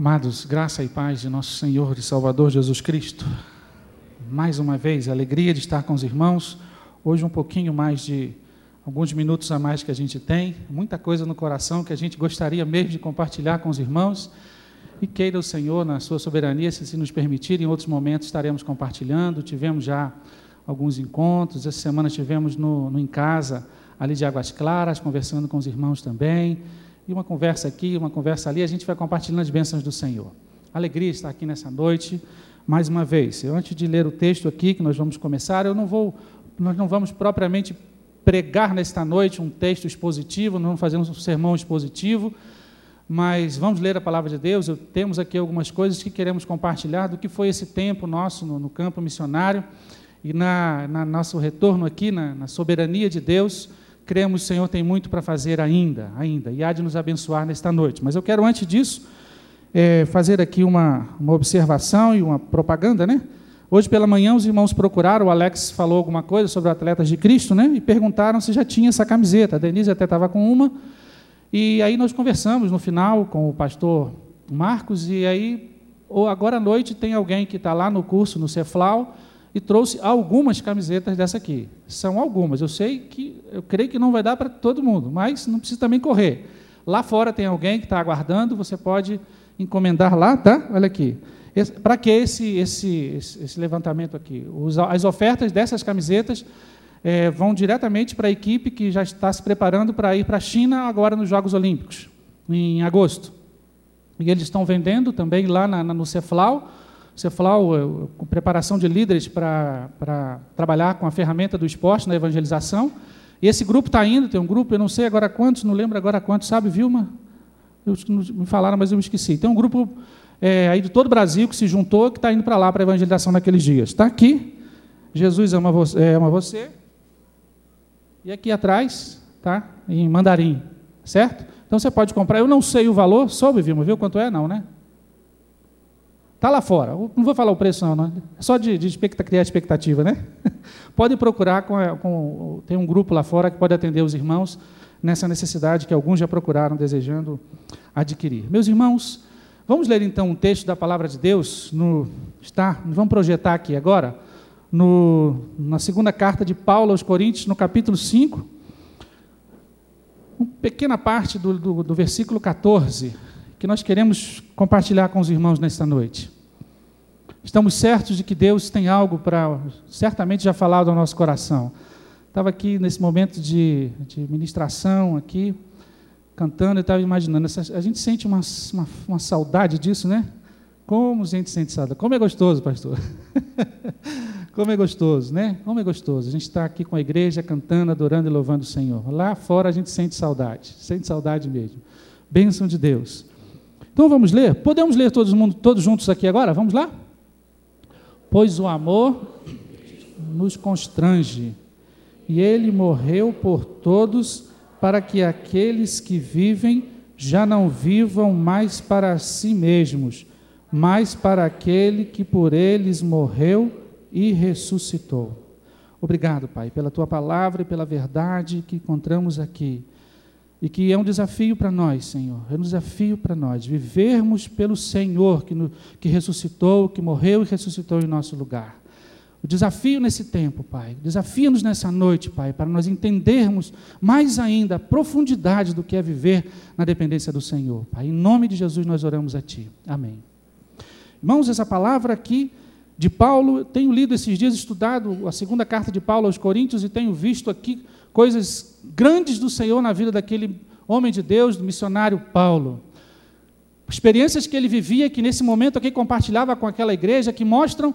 Amados, graça e paz de nosso Senhor e Salvador Jesus Cristo. Mais uma vez, alegria de estar com os irmãos. Hoje um pouquinho mais de alguns minutos a mais que a gente tem, muita coisa no coração que a gente gostaria mesmo de compartilhar com os irmãos. E queira o Senhor, na sua soberania, se, se nos permitir, em outros momentos estaremos compartilhando. Tivemos já alguns encontros, essa semana tivemos no, no Em Casa, ali de Águas Claras, conversando com os irmãos também e uma conversa aqui, uma conversa ali, a gente vai compartilhando as bênçãos do Senhor. Alegria estar aqui nessa noite, mais uma vez. Antes de ler o texto aqui, que nós vamos começar, eu não vou, nós não vamos propriamente pregar nesta noite um texto expositivo, não fazer um sermão expositivo, mas vamos ler a palavra de Deus. Eu, temos aqui algumas coisas que queremos compartilhar do que foi esse tempo nosso no, no campo missionário e na, na nosso retorno aqui, na, na soberania de Deus cremos, o Senhor tem muito para fazer ainda, ainda, e há de nos abençoar nesta noite. Mas eu quero, antes disso, é, fazer aqui uma, uma observação e uma propaganda, né? Hoje pela manhã os irmãos procuraram, o Alex falou alguma coisa sobre atletas de Cristo, né? E perguntaram se já tinha essa camiseta. A Denise até estava com uma. E aí nós conversamos no final com o pastor Marcos, e aí, agora à noite, tem alguém que está lá no curso, no Ceflau, e trouxe algumas camisetas dessa aqui. São algumas. Eu sei que, eu creio que não vai dar para todo mundo, mas não precisa também correr. Lá fora tem alguém que está aguardando, você pode encomendar lá, tá? Olha aqui. Para que esse, esse, esse, levantamento aqui? as ofertas dessas camisetas é, vão diretamente para a equipe que já está se preparando para ir para a China agora nos Jogos Olímpicos, em agosto. E eles estão vendendo também lá na, na, no Ceflau Ceflau, com preparação de líderes para trabalhar com a ferramenta do esporte na evangelização. E esse grupo está indo, tem um grupo, eu não sei agora quantos, não lembro agora quantos, sabe, Vilma? Eu, me falaram, mas eu me esqueci. Tem um grupo é, aí de todo o Brasil que se juntou, que está indo para lá para a evangelização naqueles dias. Está aqui, Jesus ama você, é, ama você. E aqui atrás, tá? Em mandarim, certo? Então você pode comprar. Eu não sei o valor, soube, Vilma, viu quanto é? Não, né? Está lá fora. Não vou falar o preço, não. não. É só de, de criar expectativa, né? pode procurar, com, com, tem um grupo lá fora que pode atender os irmãos nessa necessidade que alguns já procuraram, desejando adquirir. Meus irmãos, vamos ler então um texto da palavra de Deus. No, está, vamos projetar aqui agora, no, na segunda carta de Paulo aos Coríntios, no capítulo 5, uma pequena parte do, do, do versículo 14 que nós queremos compartilhar com os irmãos nesta noite. Estamos certos de que Deus tem algo para, certamente já falado ao nosso coração. Estava aqui nesse momento de, de ministração aqui, cantando, e estava imaginando, a gente sente uma, uma, uma, saudade disso, né? Como a gente sente saudade. Como é gostoso, pastor. Como é gostoso, né? Como é gostoso. A gente está aqui com a igreja cantando, adorando e louvando o Senhor. Lá fora a gente sente saudade, sente saudade mesmo. Bênção de Deus. Então vamos ler? Podemos ler todos, mundo, todos juntos aqui agora? Vamos lá? Pois o amor nos constrange, e ele morreu por todos, para que aqueles que vivem já não vivam mais para si mesmos, mas para aquele que por eles morreu e ressuscitou. Obrigado, Pai, pela tua palavra e pela verdade que encontramos aqui. E que é um desafio para nós, Senhor, é um desafio para nós, vivermos pelo Senhor que, no, que ressuscitou, que morreu e ressuscitou em nosso lugar. O desafio nesse tempo, Pai, desafia-nos nessa noite, Pai, para nós entendermos mais ainda a profundidade do que é viver na dependência do Senhor. Pai, em nome de Jesus nós oramos a Ti. Amém. Irmãos, essa palavra aqui de Paulo, tenho lido esses dias, estudado a segunda carta de Paulo aos Coríntios e tenho visto aqui coisas grandes do Senhor na vida daquele homem de Deus, do missionário Paulo. Experiências que ele vivia, que nesse momento aqui compartilhava com aquela igreja, que mostram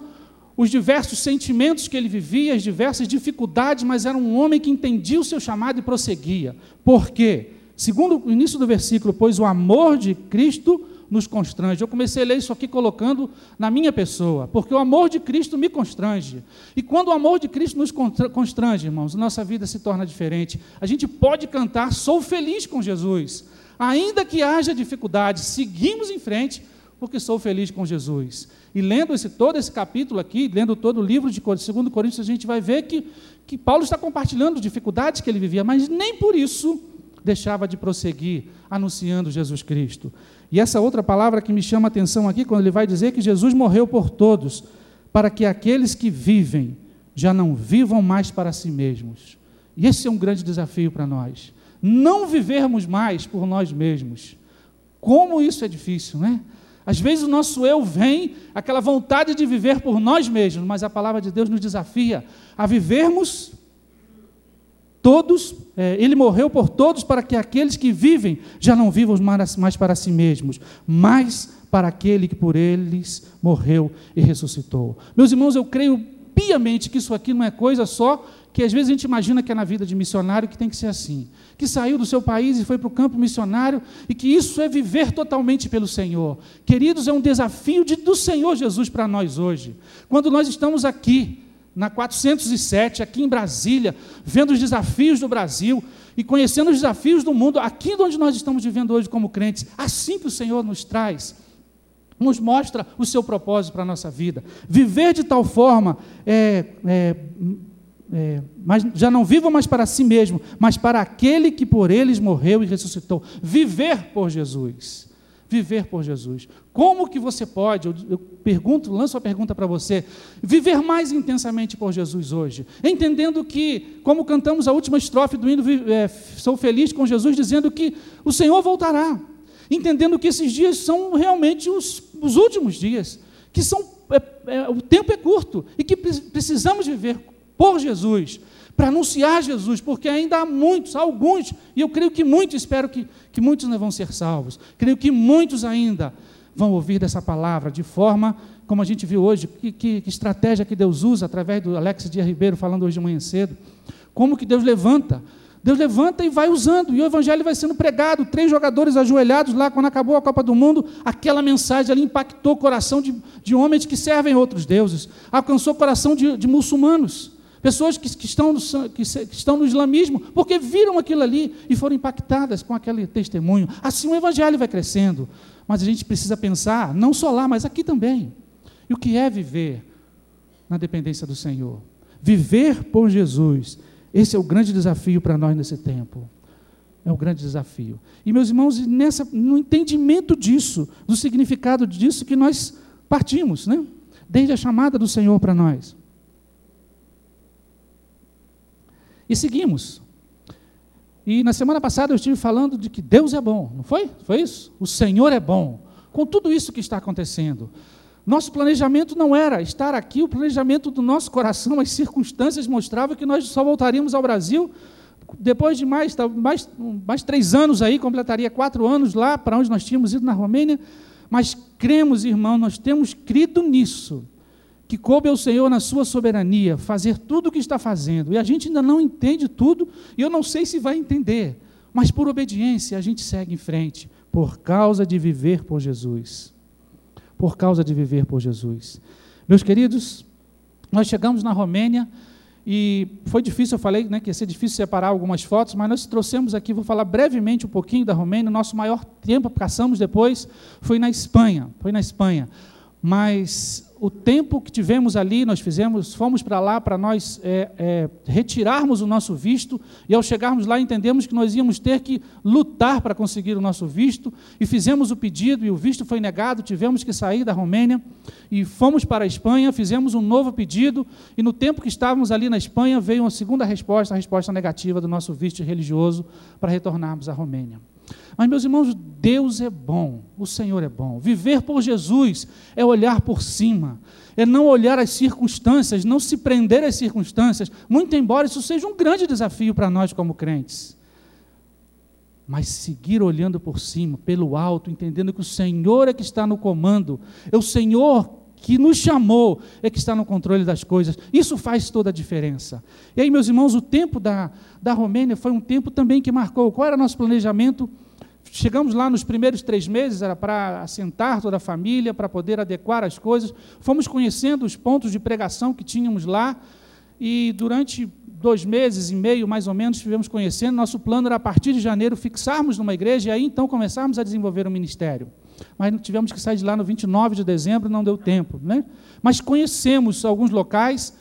os diversos sentimentos que ele vivia, as diversas dificuldades, mas era um homem que entendia o seu chamado e prosseguia. Por quê? Segundo o início do versículo, pois o amor de Cristo nos constrange. Eu comecei a ler isso aqui colocando na minha pessoa, porque o amor de Cristo me constrange. E quando o amor de Cristo nos constrange, irmãos, nossa vida se torna diferente. A gente pode cantar, sou feliz com Jesus. Ainda que haja dificuldade, seguimos em frente, porque sou feliz com Jesus. E lendo esse, todo esse capítulo aqui, lendo todo o livro de 2 Coríntios, a gente vai ver que, que Paulo está compartilhando dificuldades que ele vivia, mas nem por isso deixava de prosseguir anunciando Jesus Cristo. E essa outra palavra que me chama a atenção aqui, quando ele vai dizer que Jesus morreu por todos, para que aqueles que vivem já não vivam mais para si mesmos. E esse é um grande desafio para nós. Não vivermos mais por nós mesmos. Como isso é difícil, né? Às vezes o nosso eu vem, aquela vontade de viver por nós mesmos, mas a palavra de Deus nos desafia a vivermos todos, é, ele morreu por todos para que aqueles que vivem já não vivam mais para si mesmos, mas para aquele que por eles morreu e ressuscitou. Meus irmãos, eu creio piamente que isso aqui não é coisa só que às vezes a gente imagina que é na vida de missionário que tem que ser assim, que saiu do seu país e foi para o campo missionário e que isso é viver totalmente pelo Senhor. Queridos, é um desafio de, do Senhor Jesus para nós hoje. Quando nós estamos aqui, na 407, aqui em Brasília, vendo os desafios do Brasil e conhecendo os desafios do mundo, aqui onde nós estamos vivendo hoje como crentes, assim que o Senhor nos traz nos mostra o seu propósito para a nossa vida. Viver de tal forma é, é, é, mas já não vivam mais para si mesmo, mas para aquele que por eles morreu e ressuscitou. Viver por Jesus. Viver por Jesus. Como que você pode, eu, pergunto, lanço a pergunta para você, viver mais intensamente por Jesus hoje? Entendendo que, como cantamos a última estrofe do hino, é, sou feliz com Jesus, dizendo que o Senhor voltará. Entendendo que esses dias são realmente os, os últimos dias, que são, é, é, o tempo é curto e que precisamos viver por Jesus, para anunciar Jesus, porque ainda há muitos, alguns, e eu creio que muitos, espero que, que muitos não vão ser salvos, creio que muitos ainda vão ouvir dessa palavra de forma, como a gente viu hoje, que, que, que estratégia que Deus usa através do Alex Dias Ribeiro falando hoje de manhã cedo, como que Deus levanta. Deus levanta e vai usando, e o Evangelho vai sendo pregado. Três jogadores ajoelhados lá, quando acabou a Copa do Mundo, aquela mensagem ali impactou o coração de, de homens que servem outros deuses, alcançou o coração de, de muçulmanos. Pessoas que, que, estão no, que, que, estão no islamismo, porque viram aquilo ali e foram impactadas com aquele testemunho. Assim o evangelho vai crescendo. Mas a gente precisa pensar, não só lá, mas aqui também. E o que é viver na dependência do Senhor? Viver por Jesus. Esse é o grande desafio para nós nesse tempo. É o grande desafio. E, meus irmãos, nessa, no entendimento disso, do significado disso, que nós partimos, né? desde a chamada do Senhor para nós. E seguimos. E na semana passada eu estive falando de que Deus é bom, não foi? Foi isso? O Senhor é bom. Com tudo isso que está acontecendo. Nosso planejamento não era estar aqui, o planejamento do nosso coração, as circunstâncias mostravam que nós só voltaríamos ao Brasil depois de mais, mais, mais três anos aí, completaria quatro anos lá, para onde nós tínhamos ido na Romênia. Mas cremos, irmão, nós temos crido nisso que coube ao Senhor na sua soberania fazer tudo o que está fazendo. E a gente ainda não entende tudo, e eu não sei se vai entender, mas por obediência a gente segue em frente, por causa de viver por Jesus. Por causa de viver por Jesus. Meus queridos, nós chegamos na Romênia e foi difícil, eu falei né, que ia ser difícil separar algumas fotos, mas nós trouxemos aqui, vou falar brevemente um pouquinho da Romênia. Nosso maior tempo, passamos depois, foi na Espanha. Foi na Espanha. Mas o tempo que tivemos ali, nós fizemos, fomos para lá para nós é, é, retirarmos o nosso visto, e ao chegarmos lá entendemos que nós íamos ter que lutar para conseguir o nosso visto, e fizemos o pedido, e o visto foi negado, tivemos que sair da Romênia, e fomos para a Espanha, fizemos um novo pedido, e no tempo que estávamos ali na Espanha, veio uma segunda resposta, a resposta negativa do nosso visto religioso para retornarmos à Romênia. Mas, meus irmãos, Deus é bom, o Senhor é bom. Viver por Jesus é olhar por cima, é não olhar as circunstâncias, não se prender às circunstâncias, muito embora isso seja um grande desafio para nós como crentes. Mas seguir olhando por cima, pelo alto, entendendo que o Senhor é que está no comando, é o Senhor que nos chamou, é que está no controle das coisas. Isso faz toda a diferença. E aí, meus irmãos, o tempo da, da Romênia foi um tempo também que marcou. Qual era o nosso planejamento? Chegamos lá nos primeiros três meses, era para assentar toda a família, para poder adequar as coisas. Fomos conhecendo os pontos de pregação que tínhamos lá, e durante dois meses e meio, mais ou menos, estivemos conhecendo. Nosso plano era, a partir de janeiro, fixarmos numa igreja e aí então começarmos a desenvolver o um ministério. Mas tivemos que sair de lá no 29 de dezembro, não deu tempo. Né? Mas conhecemos alguns locais,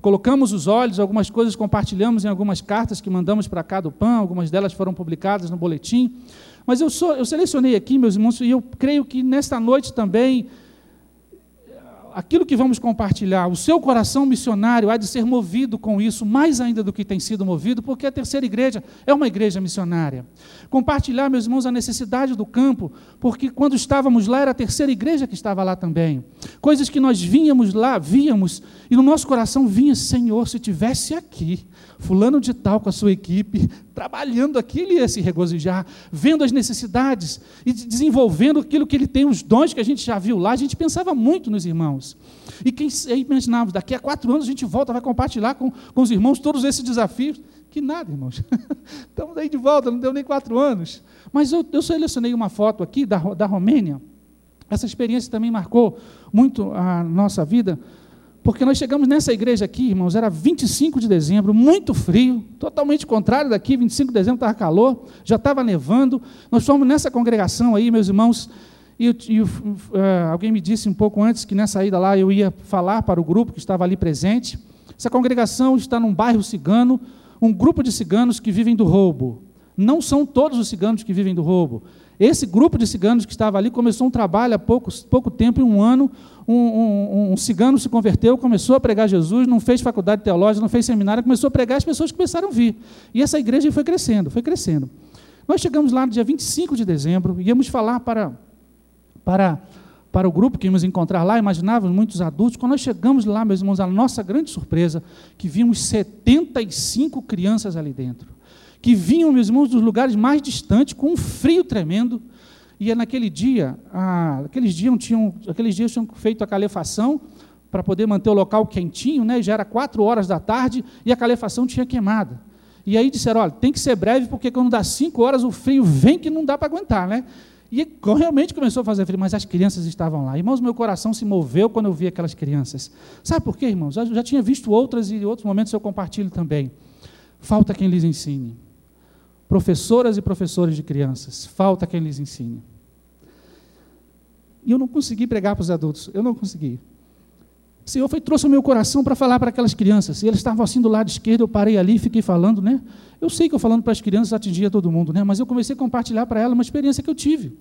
colocamos os olhos, algumas coisas compartilhamos em algumas cartas que mandamos para cá do PAN, algumas delas foram publicadas no boletim. Mas eu, sou, eu selecionei aqui, meus irmãos, e eu creio que nesta noite também aquilo que vamos compartilhar, o seu coração missionário há de ser movido com isso, mais ainda do que tem sido movido, porque a terceira igreja é uma igreja missionária. Compartilhar, meus irmãos, a necessidade do campo, porque quando estávamos lá era a terceira igreja que estava lá também. Coisas que nós vínhamos lá, víamos, e no nosso coração vinha, Senhor, se tivesse aqui, fulano de tal com a sua equipe, trabalhando aqui, ele ia se regozijar, vendo as necessidades e desenvolvendo aquilo que ele tem, os dons que a gente já viu lá. A gente pensava muito nos irmãos. E quem imaginava, daqui a quatro anos a gente volta, vai compartilhar com, com os irmãos todos esses desafios. Que nada, irmãos. Estamos aí de volta, não deu nem quatro anos. Mas eu, eu selecionei uma foto aqui da, da Romênia. Essa experiência também marcou muito a nossa vida porque nós chegamos nessa igreja aqui, irmãos, era 25 de dezembro, muito frio, totalmente contrário daqui, 25 de dezembro estava calor, já estava nevando. Nós fomos nessa congregação aí, meus irmãos, e, e uh, alguém me disse um pouco antes que nessa ida lá eu ia falar para o grupo que estava ali presente. Essa congregação está num bairro cigano, um grupo de ciganos que vivem do roubo. Não são todos os ciganos que vivem do roubo. Esse grupo de ciganos que estava ali começou um trabalho há pouco, pouco tempo, em um ano. Um, um, um, cigano se converteu, começou a pregar Jesus, não fez faculdade teológica, não fez seminário, começou a pregar, as pessoas começaram a vir. E essa igreja foi crescendo, foi crescendo. Nós chegamos lá no dia 25 de dezembro, íamos falar para, para, para o grupo que íamos encontrar lá, imaginávamos muitos adultos. Quando nós chegamos lá, meus irmãos, a nossa grande surpresa, que vimos 75 crianças ali dentro que vinham, meus irmãos, dos lugares mais distantes, com um frio tremendo. E naquele dia, ah, aqueles, dias tinham, aqueles dias tinham feito a calefação para poder manter o local quentinho, né? já era quatro horas da tarde e a calefação tinha queimado. E aí disseram, olha, tem que ser breve, porque quando dá cinco horas o frio vem que não dá para aguentar, né? E realmente começou a fazer frio, mas as crianças estavam lá. Irmãos, meu coração se moveu quando eu vi aquelas crianças. Sabe por quê, irmãos? Eu já tinha visto outras e em outros momentos eu compartilho também. Falta quem lhes ensine professoras e professores de crianças, falta quem lhes ensine. E eu não consegui pregar para os adultos, eu não consegui. O Senhor foi, trouxe o meu coração para falar para aquelas crianças. E eles estavam assim do lado esquerdo, eu parei ali e fiquei falando, né? Eu sei que eu falando para as crianças atingia todo mundo, né? Mas eu comecei a compartilhar para elas uma experiência que eu tive.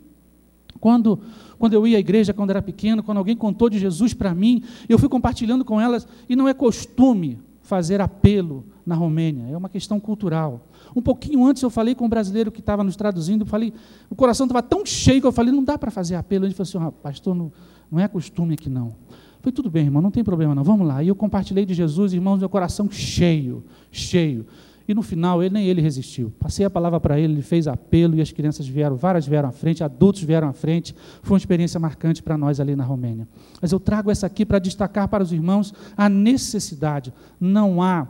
Quando, quando eu ia à igreja, quando era pequeno, quando alguém contou de Jesus para mim, eu fui compartilhando com elas, e não é costume fazer apelo na Romênia, é uma questão cultural. Um pouquinho antes eu falei com um brasileiro que estava nos traduzindo, falei, o coração estava tão cheio que eu falei, não dá para fazer apelo. Ele falou assim, pastor, não, não é costume aqui não. Eu falei, tudo bem, irmão, não tem problema não, vamos lá. E eu compartilhei de Jesus, irmãos, meu coração cheio, cheio. E no final, ele nem ele resistiu. Passei a palavra para ele, ele fez apelo e as crianças vieram, várias vieram à frente, adultos vieram à frente. Foi uma experiência marcante para nós ali na Romênia. Mas eu trago essa aqui para destacar para os irmãos a necessidade. Não há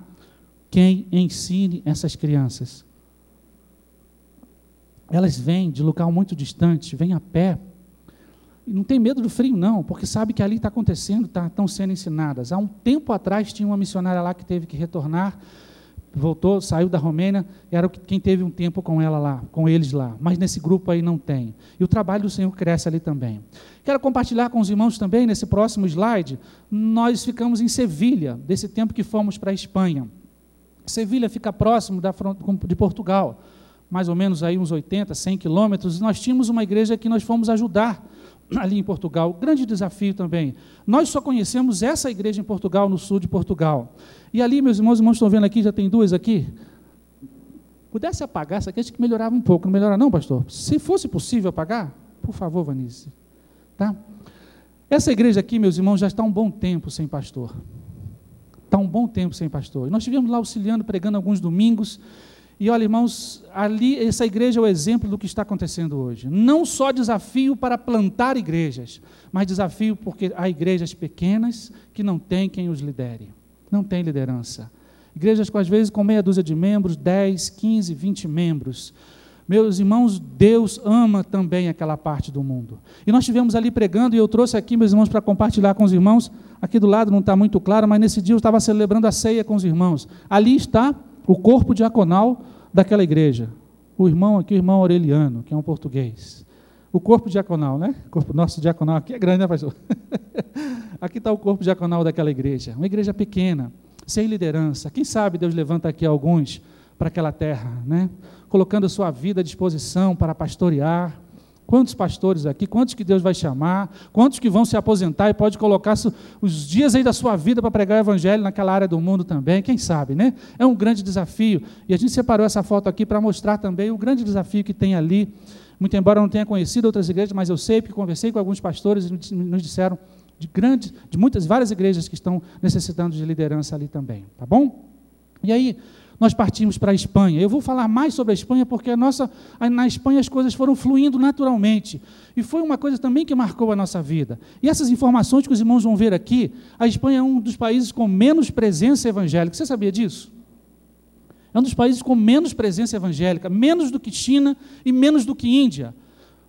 quem ensine essas crianças. Elas vêm de local muito distante, vêm a pé. Não tem medo do frio, não, porque sabe que ali está acontecendo, tá, estão sendo ensinadas. Há um tempo atrás tinha uma missionária lá que teve que retornar, voltou, saiu da Romênia, era quem teve um tempo com ela lá, com eles lá. Mas nesse grupo aí não tem. E o trabalho do Senhor cresce ali também. Quero compartilhar com os irmãos também, nesse próximo slide, nós ficamos em Sevilha, desse tempo que fomos para a Espanha. Sevilha fica próximo da, de Portugal, mais ou menos aí uns 80, 100 quilômetros, e nós tínhamos uma igreja que nós fomos ajudar ali em Portugal. Grande desafio também. Nós só conhecemos essa igreja em Portugal, no sul de Portugal. E ali, meus irmãos, irmãos estão vendo aqui, já tem duas aqui. Pudesse apagar essa aqui, acho que melhorava um pouco. Não melhora não, pastor? Se fosse possível apagar, por favor, Vanice. Tá? Essa igreja aqui, meus irmãos, já está um bom tempo sem pastor está um bom tempo sem pastor. E nós estivemos lá auxiliando, pregando alguns domingos. E olha, irmãos, ali essa igreja é o exemplo do que está acontecendo hoje. Não só desafio para plantar igrejas, mas desafio porque há igrejas pequenas que não têm quem os lidere. Não tem liderança. Igrejas com às vezes com meia dúzia de membros, 10, 15, 20 membros. Meus irmãos, Deus ama também aquela parte do mundo. E nós estivemos ali pregando, e eu trouxe aqui, meus irmãos, para compartilhar com os irmãos. Aqui do lado não está muito claro, mas nesse dia eu estava celebrando a ceia com os irmãos. Ali está o corpo diaconal daquela igreja. O irmão aqui, o irmão Aureliano, que é um português. O corpo diaconal, né? O corpo nosso diaconal aqui é grande, né, pastor? aqui está o corpo diaconal daquela igreja. Uma igreja pequena. sem liderança. Quem sabe Deus levanta aqui alguns para aquela terra, né? colocando a sua vida à disposição para pastorear. Quantos pastores aqui, quantos que Deus vai chamar, quantos que vão se aposentar e pode colocar os dias aí da sua vida para pregar o evangelho naquela área do mundo também, quem sabe, né? É um grande desafio. E a gente separou essa foto aqui para mostrar também o grande desafio que tem ali. Muito embora eu não tenha conhecido outras igrejas, mas eu sei, porque conversei com alguns pastores e nos disseram de grandes, de muitas, várias igrejas que estão necessitando de liderança ali também, tá bom? E aí, nós partimos para a Espanha. Eu vou falar mais sobre a Espanha porque a nossa, na Espanha as coisas foram fluindo naturalmente. E foi uma coisa também que marcou a nossa vida. E essas informações que os irmãos vão ver aqui, a Espanha é um dos países com menos presença evangélica. Você sabia disso? É um dos países com menos presença evangélica, menos do que China e menos do que Índia.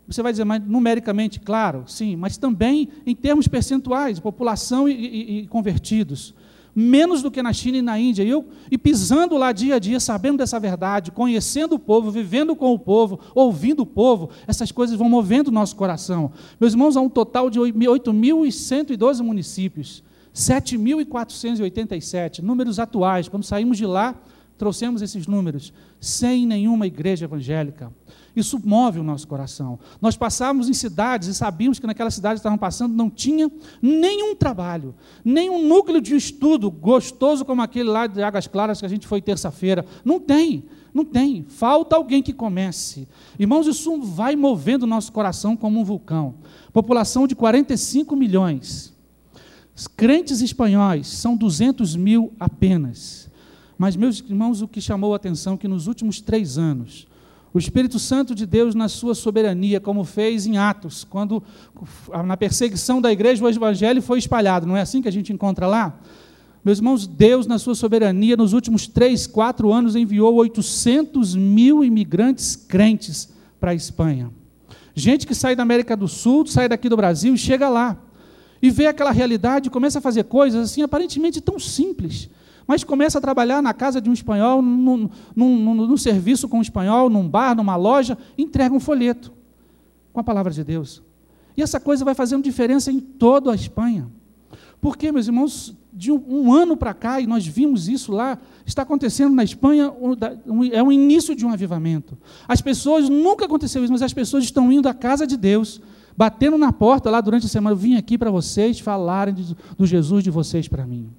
Você vai dizer, mas numericamente, claro, sim, mas também em termos percentuais, população e, e, e convertidos menos do que na China e na Índia. E, eu, e pisando lá dia a dia, sabendo dessa verdade, conhecendo o povo, vivendo com o povo, ouvindo o povo, essas coisas vão movendo o nosso coração. Meus irmãos, há um total de 8.112 municípios, 7.487, números atuais. Quando saímos de lá, trouxemos esses números, sem nenhuma igreja evangélica. Isso move o nosso coração. Nós passávamos em cidades e sabíamos que naquelas cidades estavam passando não tinha nenhum trabalho, nenhum núcleo de estudo gostoso como aquele lá de Águas Claras que a gente foi terça-feira. Não tem, não tem. Falta alguém que comece. Irmãos, isso vai movendo o nosso coração como um vulcão. População de 45 milhões. Crentes espanhóis são 200 mil apenas. Mas, meus irmãos, o que chamou a atenção é que nos últimos três anos, o Espírito Santo de Deus, na sua soberania, como fez em Atos, quando na perseguição da igreja o evangelho foi espalhado, não é assim que a gente encontra lá? Meus irmãos, Deus, na sua soberania, nos últimos três, quatro anos, enviou 800 mil imigrantes crentes para a Espanha. Gente que sai da América do Sul, sai daqui do Brasil e chega lá. E vê aquela realidade e começa a fazer coisas assim, aparentemente tão simples mas começa a trabalhar na casa de um espanhol, num, num, num, serviço com um espanhol, num bar, numa loja, entrega um folheto com a palavra de Deus. E essa coisa vai fazendo diferença em toda a Espanha. Porque, meus irmãos, de um, um ano para cá, e nós vimos isso lá, está acontecendo na Espanha, um, é o início de um avivamento. As pessoas, nunca aconteceu isso, mas as pessoas estão indo à casa de Deus, batendo na porta lá durante a semana. Eu vim aqui para vocês falarem de, do Jesus de vocês para mim.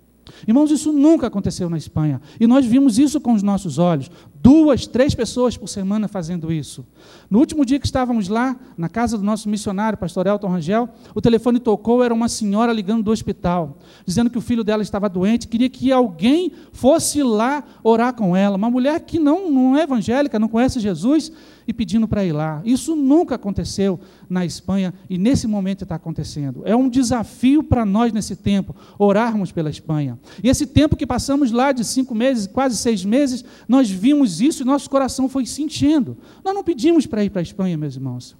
Irmãos, isso nunca aconteceu na Espanha. E nós vimos isso com os nossos olhos. Duas, três pessoas por semana fazendo isso. No último dia que estávamos lá, na casa do nosso missionário, pastor Elton Rangel, o telefone tocou, era uma senhora ligando do hospital, dizendo que o filho dela estava doente, queria que alguém fosse lá orar com ela. Uma mulher que não, não é evangélica, não conhece Jesus, e pedindo para ir lá. Isso nunca aconteceu na Espanha e nesse momento está acontecendo. É um desafio para nós nesse tempo, orarmos pela Espanha. E esse tempo que passamos lá de cinco meses, quase seis meses, nós vimos isso e nosso coração foi se enchendo. Nós não pedimos para ir para a Espanha, meus irmãos.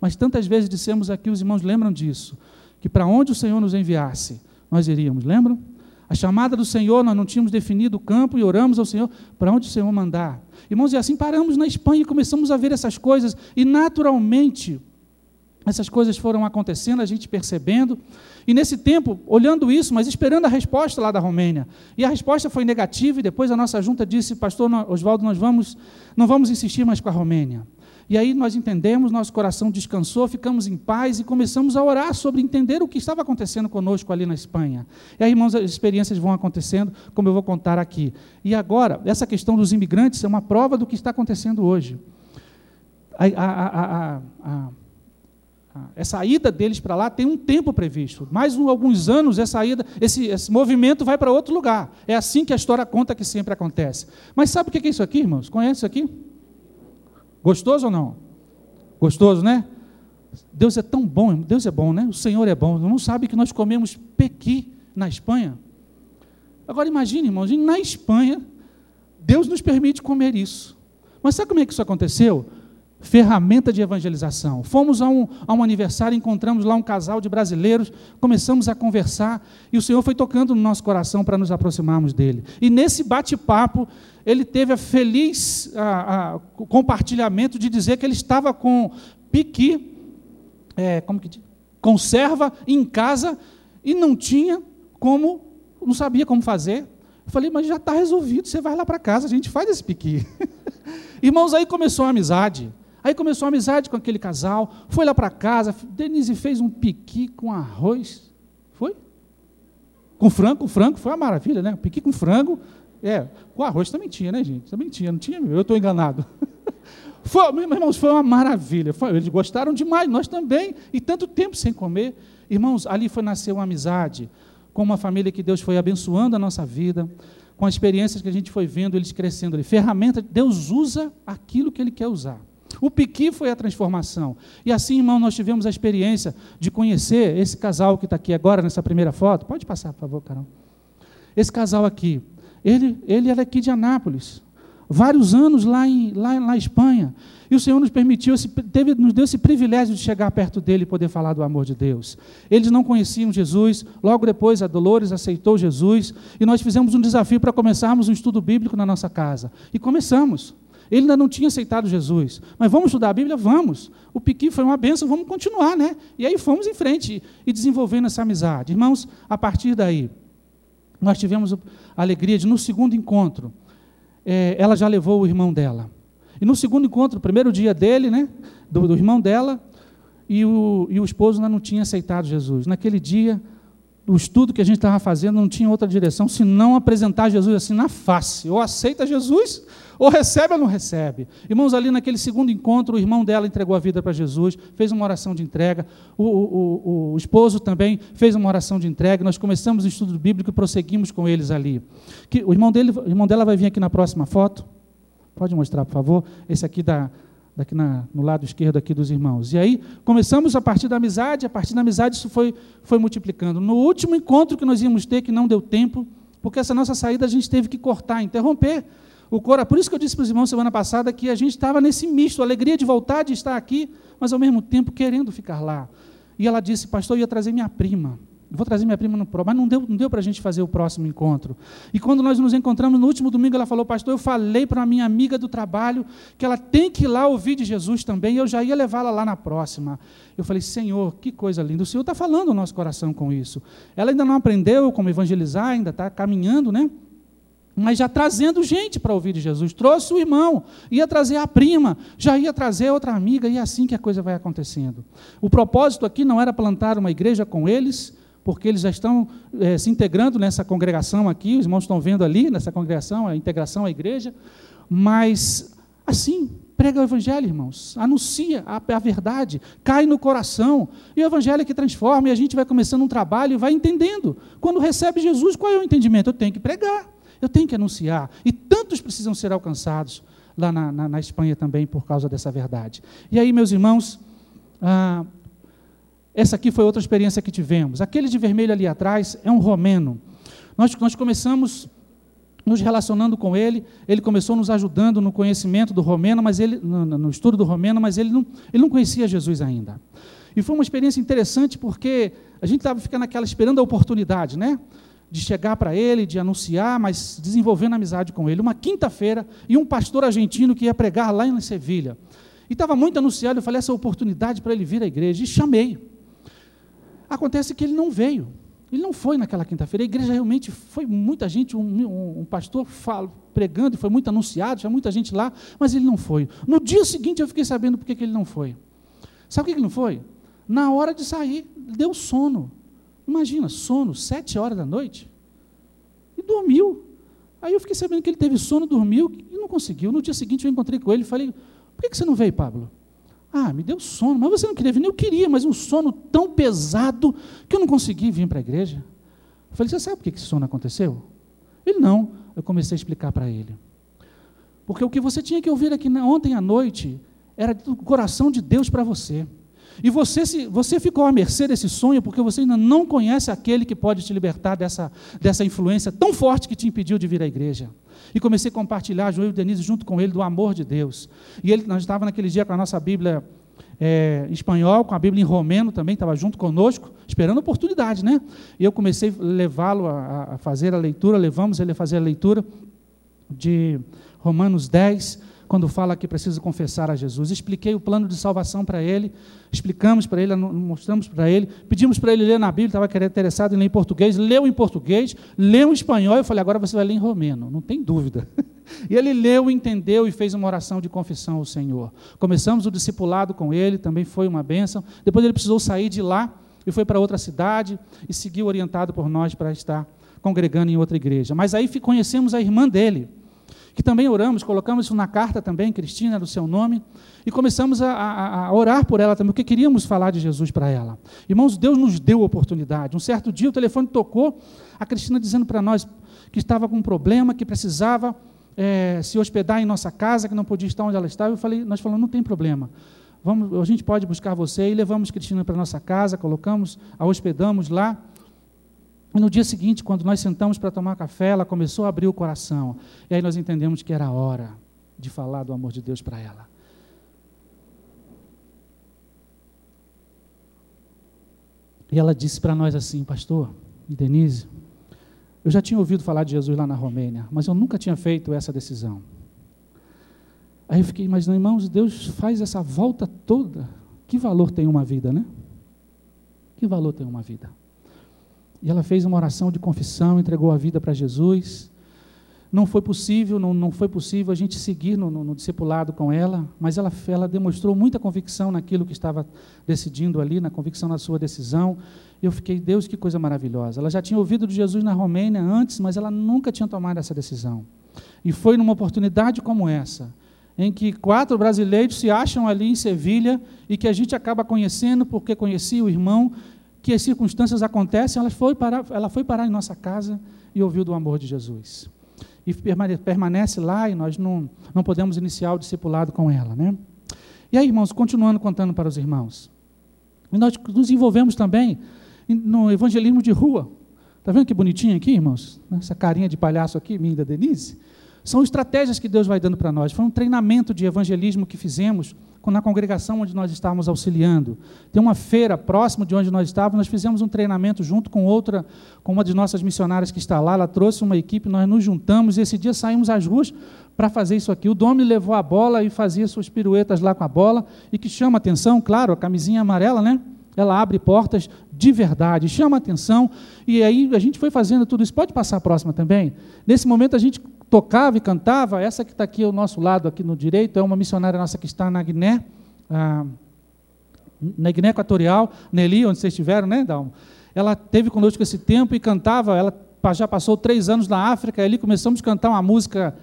Mas tantas vezes dissemos aqui, os irmãos lembram disso, que para onde o Senhor nos enviasse, nós iríamos, lembram? A chamada do Senhor, nós não tínhamos definido o campo e oramos ao Senhor para onde o Senhor mandar. Irmãos, e assim paramos na Espanha e começamos a ver essas coisas, e naturalmente essas coisas foram acontecendo, a gente percebendo, e nesse tempo, olhando isso, mas esperando a resposta lá da Romênia. E a resposta foi negativa, e depois a nossa junta disse, pastor Oswaldo, nós vamos, não vamos insistir mais com a Romênia. E aí nós entendemos, nosso coração descansou, ficamos em paz e começamos a orar sobre entender o que estava acontecendo conosco ali na Espanha. E aí, irmãos, as experiências vão acontecendo, como eu vou contar aqui. E agora, essa questão dos imigrantes é uma prova do que está acontecendo hoje. A, a, a, essa ida deles para lá tem um tempo previsto. Mais um, alguns anos, essa ida, esse, esse movimento vai para outro lugar. É assim que a história conta que sempre acontece. Mas sabe o que é isso aqui, irmãos? Conhece isso aqui? Gostoso ou não? Gostoso, né? Deus é tão bom, Deus é bom, né? O Senhor é bom. Não sabe que nós comemos pequi na Espanha? Agora imagine, irmãos, na Espanha, Deus nos permite comer isso. Mas sabe como é que isso aconteceu? Ferramenta de evangelização. Fomos a um, a um aniversário, encontramos lá um casal de brasileiros, começamos a conversar e o Senhor foi tocando no nosso coração para nos aproximarmos dele. E nesse bate-papo, ele teve a feliz a, a, compartilhamento de dizer que ele estava com piqui, é, como que diz? conserva em casa e não tinha como, não sabia como fazer. Eu falei, mas já está resolvido, você vai lá para casa, a gente faz esse piqui. Irmãos, aí começou a amizade. Aí começou a amizade com aquele casal, foi lá para casa, Denise fez um piqui com arroz. Foi? Com frango, com frango, foi uma maravilha, né? Piqui com frango. É, com arroz também tinha, né, gente? Também tinha, não tinha? Eu estou enganado. Foi, meus irmãos, foi uma maravilha. Foi, eles gostaram demais, nós também, e tanto tempo sem comer. Irmãos, ali foi nascer uma amizade com uma família que Deus foi abençoando a nossa vida, com as experiências que a gente foi vendo eles crescendo ali. Ferramenta, Deus usa aquilo que Ele quer usar. O piqui foi a transformação. E assim, irmão, nós tivemos a experiência de conhecer esse casal que está aqui agora nessa primeira foto. Pode passar, por favor, Carol. Esse casal aqui, ele, ele era aqui de Anápolis vários anos lá em lá, na Espanha. E o Senhor nos permitiu, teve, nos deu esse privilégio de chegar perto dele e poder falar do amor de Deus. Eles não conheciam Jesus, logo depois a Dolores aceitou Jesus, e nós fizemos um desafio para começarmos um estudo bíblico na nossa casa. E começamos. Ele ainda não tinha aceitado Jesus. Mas vamos estudar a Bíblia? Vamos. O piqui foi uma benção, vamos continuar, né? E aí fomos em frente e desenvolvendo essa amizade. Irmãos, a partir daí, nós tivemos a alegria de, no segundo encontro, é, ela já levou o irmão dela. E no segundo encontro, o primeiro dia dele, né, do, do irmão dela, e o, e o esposo ainda não tinha aceitado Jesus. Naquele dia, o estudo que a gente estava fazendo não tinha outra direção senão apresentar Jesus assim na face. Ou aceita Jesus, ou recebe ou não recebe. Irmãos, ali naquele segundo encontro, o irmão dela entregou a vida para Jesus, fez uma oração de entrega. O, o, o, o, esposo também fez uma oração de entrega. Nós começamos o estudo bíblico e prosseguimos com eles ali. Que, o, irmão dele, o irmão dela vai vir aqui na próxima foto. Pode mostrar, por favor? Esse aqui da, daqui na, no lado esquerdo aqui dos irmãos. E aí começamos a partir da amizade, a partir da amizade isso foi, foi multiplicando. No último encontro que nós íamos ter, que não deu tempo, porque essa nossa saída a gente teve que cortar, interromper. O coro, por isso que eu disse para os irmãos semana passada que a gente estava nesse misto, alegria de voltar, de estar aqui, mas ao mesmo tempo querendo ficar lá. E ela disse, pastor, eu ia trazer minha prima vou trazer minha prima no próximo, mas não deu, não deu para a gente fazer o próximo encontro. E quando nós nos encontramos no último domingo, ela falou, pastor, eu falei para a minha amiga do trabalho que ela tem que ir lá ouvir de Jesus também, e eu já ia levá-la lá na próxima. Eu falei, Senhor, que coisa linda, o Senhor está falando o nosso coração com isso. Ela ainda não aprendeu como evangelizar, ainda está caminhando, né? mas já trazendo gente para ouvir de Jesus. Trouxe o irmão, ia trazer a prima, já ia trazer outra amiga, e é assim que a coisa vai acontecendo. O propósito aqui não era plantar uma igreja com eles, porque eles já estão é, se integrando nessa congregação aqui, os irmãos estão vendo ali nessa congregação, a integração à igreja, mas assim, prega o evangelho, irmãos, anuncia a, a, verdade, cai no coração, e o evangelho é que transforma, e a gente vai começando um trabalho e vai entendendo. Quando recebe Jesus, qual é o entendimento? Eu tenho que pregar, eu tenho que anunciar, e tantos precisam ser alcançados lá na, na, na Espanha também por causa dessa verdade. E aí, meus irmãos, ah, essa aqui foi outra experiência que tivemos. Aquele de vermelho ali atrás é um romeno. Nós, nós começamos nos relacionando com ele, ele começou nos ajudando no conhecimento do romeno, mas ele no, no estudo do romeno, mas ele não, ele não conhecia Jesus ainda. E foi uma experiência interessante porque a gente estava ficando naquela esperando a oportunidade, né? De chegar para ele, de anunciar, mas desenvolvendo amizade com ele. Uma quinta-feira, e um pastor argentino que ia pregar lá em Sevilha. E estava muito anunciado, eu falei essa oportunidade para ele vir à igreja, e chamei. Acontece que ele não veio. Ele não foi naquela quinta-feira. A igreja realmente foi muita gente, um, um, um pastor fala, pregando, foi muito anunciado, tinha muita gente lá, mas ele não foi. No dia seguinte eu fiquei sabendo por que ele não foi. Sabe por que ele não foi? Na hora de sair, deu sono. Imagina, sono, sete horas da noite. E dormiu. Aí eu fiquei sabendo que ele teve sono, dormiu e não conseguiu. No dia seguinte eu encontrei com ele e falei: por que você não veio, Pablo? Ah, me deu sono, mas você não queria vir? Eu queria, mas um sono tão pesado que eu não consegui vir para a igreja. Eu falei, você sabe por que esse sono aconteceu? Ele não. Eu comecei a explicar para ele. Porque o que você tinha que ouvir aqui ontem à noite era do coração de Deus para você. E você, se, você ficou à mercê desse sonho porque você ainda não conhece aquele que pode te libertar dessa, dessa influência tão forte que te impediu de vir à igreja. E comecei a compartilhar, Joel e Denise, junto com ele, do amor de Deus. E ele, nós estávamos naquele dia com a nossa Bíblia é, em espanhol, com a Bíblia em romeno também, estava junto conosco, esperando a oportunidade, né? E eu comecei a levá-lo a, a fazer a leitura, levamos ele a fazer a leitura de Romanos 10 quando fala que precisa confessar a Jesus. Expliquei o plano de salvação para ele, explicamos para ele, mostramos para ele, pedimos para ele ler na Bíblia, estava interessado em ler em português, leu em português, leu em espanhol, eu falei, agora você vai ler em romeno, não tem dúvida. E ele leu, entendeu e fez uma oração de confissão ao Senhor. Começamos o discipulado com ele, também foi uma bênção. Depois ele precisou sair de lá e foi para outra cidade e seguiu orientado por nós para estar congregando em outra igreja. Mas aí conhecemos a irmã dele, que também oramos, colocamos isso na carta também, Cristina, do seu nome, e começamos a, a, a orar por ela também, porque queríamos falar de Jesus para ela. Irmãos, Deus nos deu oportunidade. Um certo dia o telefone tocou, a Cristina dizendo para nós que estava com um problema, que precisava é, se hospedar em nossa casa, que não podia estar onde ela estava. Eu falei, nós falamos, não tem problema. Vamos, a gente pode buscar você e levamos Cristina para nossa casa, colocamos, a hospedamos lá. E no dia seguinte, quando nós sentamos para tomar café, ela começou a abrir o coração. E aí nós entendemos que era a hora de falar do amor de Deus para ela. E ela disse para nós assim, pastor e Denise, eu já tinha ouvido falar de Jesus lá na Romênia, mas eu nunca tinha feito essa decisão. Aí eu fiquei imaginando, irmãos, Deus faz essa volta toda. Que valor tem uma vida, né? Que valor tem uma vida? E ela fez uma oração de confissão, entregou a vida para Jesus. Não foi possível, não, não foi possível a gente seguir no, no, no discipulado com ela, mas ela, ela demonstrou muita convicção naquilo que estava decidindo ali, na convicção na sua decisão. Eu fiquei, Deus, que coisa maravilhosa. Ela já tinha ouvido de Jesus na Romênia antes, mas ela nunca tinha tomado essa decisão. E foi numa oportunidade como essa, em que quatro brasileiros se acham ali em Sevilha e que a gente acaba conhecendo porque conhecia o irmão que as circunstâncias acontecem, ela foi parar, ela foi parar em nossa casa e ouviu do amor de Jesus. E permanece lá e nós não, não podemos iniciar o discipulado com ela. Né? E aí, irmãos, continuando contando para os irmãos. E nós nos envolvemos também no evangelismo de rua. Está vendo que bonitinho aqui, irmãos? Essa carinha de palhaço aqui, minha da Denise. São estratégias que Deus vai dando para nós. Foi um treinamento de evangelismo que fizemos na congregação onde nós estávamos auxiliando. Tem uma feira próximo de onde nós estávamos, nós fizemos um treinamento junto com outra, com uma de nossas missionárias que está lá, ela trouxe uma equipe, nós nos juntamos e esse dia saímos às ruas para fazer isso aqui. O Domi levou a bola e fazia suas piruetas lá com a bola, e que chama atenção, claro, a camisinha amarela, né? Ela abre portas de verdade, chama atenção, e aí a gente foi fazendo tudo isso. Pode passar a próxima também? Nesse momento a gente tocava e cantava. Essa que está aqui ao nosso lado, aqui no direito, é uma missionária nossa que está na Guiné, ah, na Guiné Equatorial, Nelly, onde vocês estiveram, né, Dalma? Ela teve conosco esse tempo e cantava, ela já passou três anos na África, e ali começamos a cantar uma música.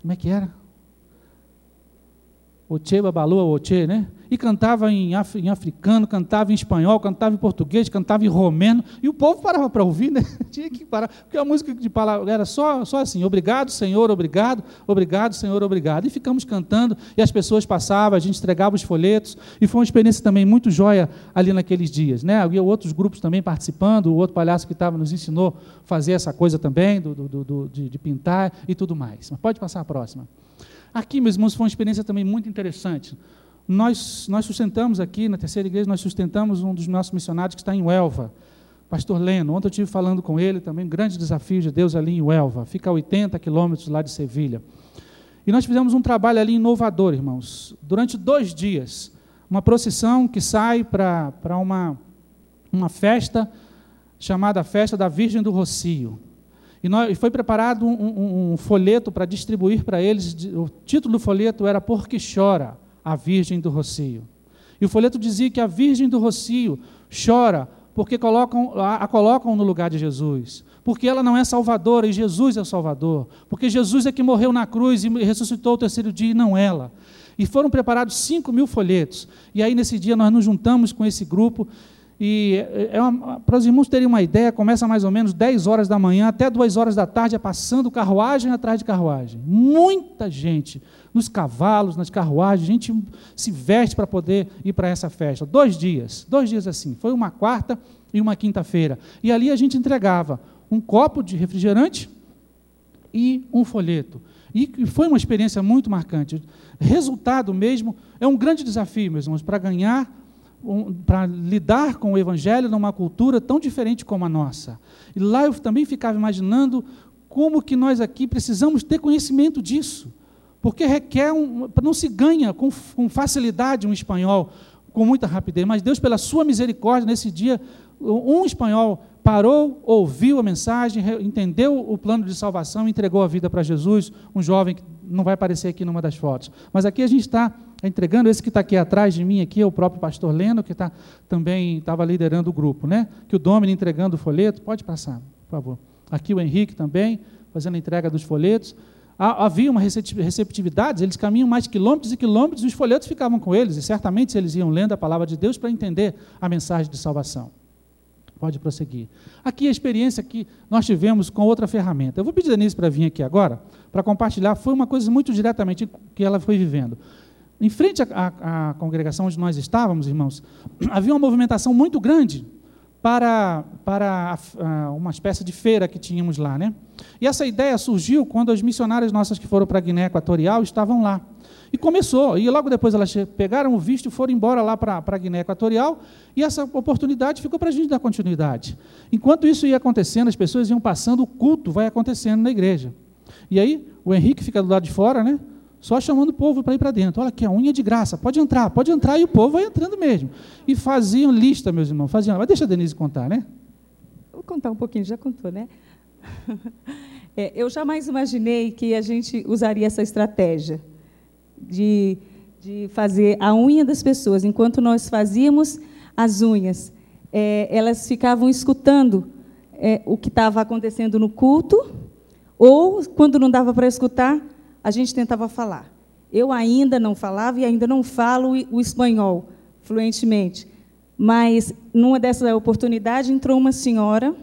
Como é que era? Oche Babalua Oche, né? E cantava em, af, em, africano, cantava em espanhol, cantava em português, cantava em romeno, e o povo parava para ouvir, né? Tinha que parar, porque a música de palavra era só, só assim: obrigado, Senhor, obrigado, obrigado, Senhor, obrigado. E ficamos cantando, e as pessoas passavam, a gente entregava os folhetos, e foi uma experiência também muito joia ali naqueles dias, né? Havia outros grupos também participando, o outro palhaço que estava nos ensinou a fazer essa coisa também, do, do, do de, de pintar e tudo mais. Mas pode passar a próxima. Aqui, meus irmãos, foi uma experiência também muito interessante. Nós, nós sustentamos aqui, na terceira igreja, nós sustentamos um dos nossos missionários que está em Uelva, pastor Leno. Ontem eu estive falando com ele também, um grande desafio de Deus ali em Uelva. Fica a 80 quilômetros lá de Sevilha. E nós fizemos um trabalho ali inovador, irmãos. Durante dois dias, uma procissão que sai para uma, uma festa chamada Festa da Virgem do Rocio. E, nós, e foi preparado um, um, um folheto para distribuir para eles. O título do folheto era Porque Chora a Virgem do Rocio. E o folheto dizia que a Virgem do Rocio chora porque colocam, a, a colocam no lugar de Jesus. Porque ela não é salvadora e Jesus é o Salvador. Porque Jesus é que morreu na cruz e ressuscitou o terceiro dia e não ela. E foram preparados 5 mil folhetos. E aí, nesse dia, nós nos juntamos com esse grupo e é, é uma, para os irmãos terem uma ideia, começa mais ou menos 10 horas da manhã até 2 horas da tarde, é passando carruagem atrás de carruagem. Muita gente nos cavalos, nas carruagens, a gente se veste para poder ir para essa festa. Dois dias, dois dias assim. Foi uma quarta e uma quinta-feira. E ali a gente entregava um copo de refrigerante e um folheto. E foi uma experiência muito marcante. Resultado mesmo é um grande desafio, meus irmãos, para ganhar um, para lidar com o Evangelho numa cultura tão diferente como a nossa. E lá eu também ficava imaginando como que nós aqui precisamos ter conhecimento disso. Porque requer um, não se ganha com, com facilidade um espanhol com muita rapidez, mas Deus, pela sua misericórdia, nesse dia, um espanhol parou, ouviu a mensagem, entendeu o plano de salvação, entregou a vida para Jesus, um jovem que não vai aparecer aqui numa das fotos. Mas aqui a gente está entregando, esse que está aqui atrás de mim, aqui é o próprio pastor Leno, que tá, também estava liderando o grupo, né? Que o Domini entregando o folheto, pode passar, por favor. Aqui o Henrique também, fazendo a entrega dos folhetos. Havia uma receptividade, eles caminham mais quilômetros e quilômetros e os folhetos ficavam com eles, e certamente eles iam lendo a palavra de Deus para entender a mensagem de salvação. Pode prosseguir. Aqui a experiência que nós tivemos com outra ferramenta. Eu vou pedir a Denise para vir aqui agora, para compartilhar. Foi uma coisa muito diretamente que ela foi vivendo. Em frente à, à congregação onde nós estávamos, irmãos, havia uma movimentação muito grande para, para a, a, uma espécie de feira que tínhamos lá. Né? E essa ideia surgiu quando as missionárias nossas que foram para a Guiné Equatorial estavam lá. E começou, e logo depois elas pegaram o visto e foram embora lá para a Guiné Equatorial, e essa oportunidade ficou para a gente dar continuidade. Enquanto isso ia acontecendo, as pessoas iam passando, o culto vai acontecendo na igreja. E aí, o Henrique fica do lado de fora, né? Só chamando o povo para ir para dentro. Olha aqui, a unha de graça, pode entrar, pode entrar, e o povo vai entrando mesmo. E faziam lista, meus irmãos, faziam. Mas deixa a Denise contar, né? Vou contar um pouquinho, já contou, né? É, eu jamais imaginei que a gente usaria essa estratégia de, de fazer a unha das pessoas. Enquanto nós fazíamos as unhas, é, elas ficavam escutando é, o que estava acontecendo no culto, ou, quando não dava para escutar, a gente tentava falar. Eu ainda não falava e ainda não falo o espanhol fluentemente. Mas, numa dessa oportunidade, entrou uma senhora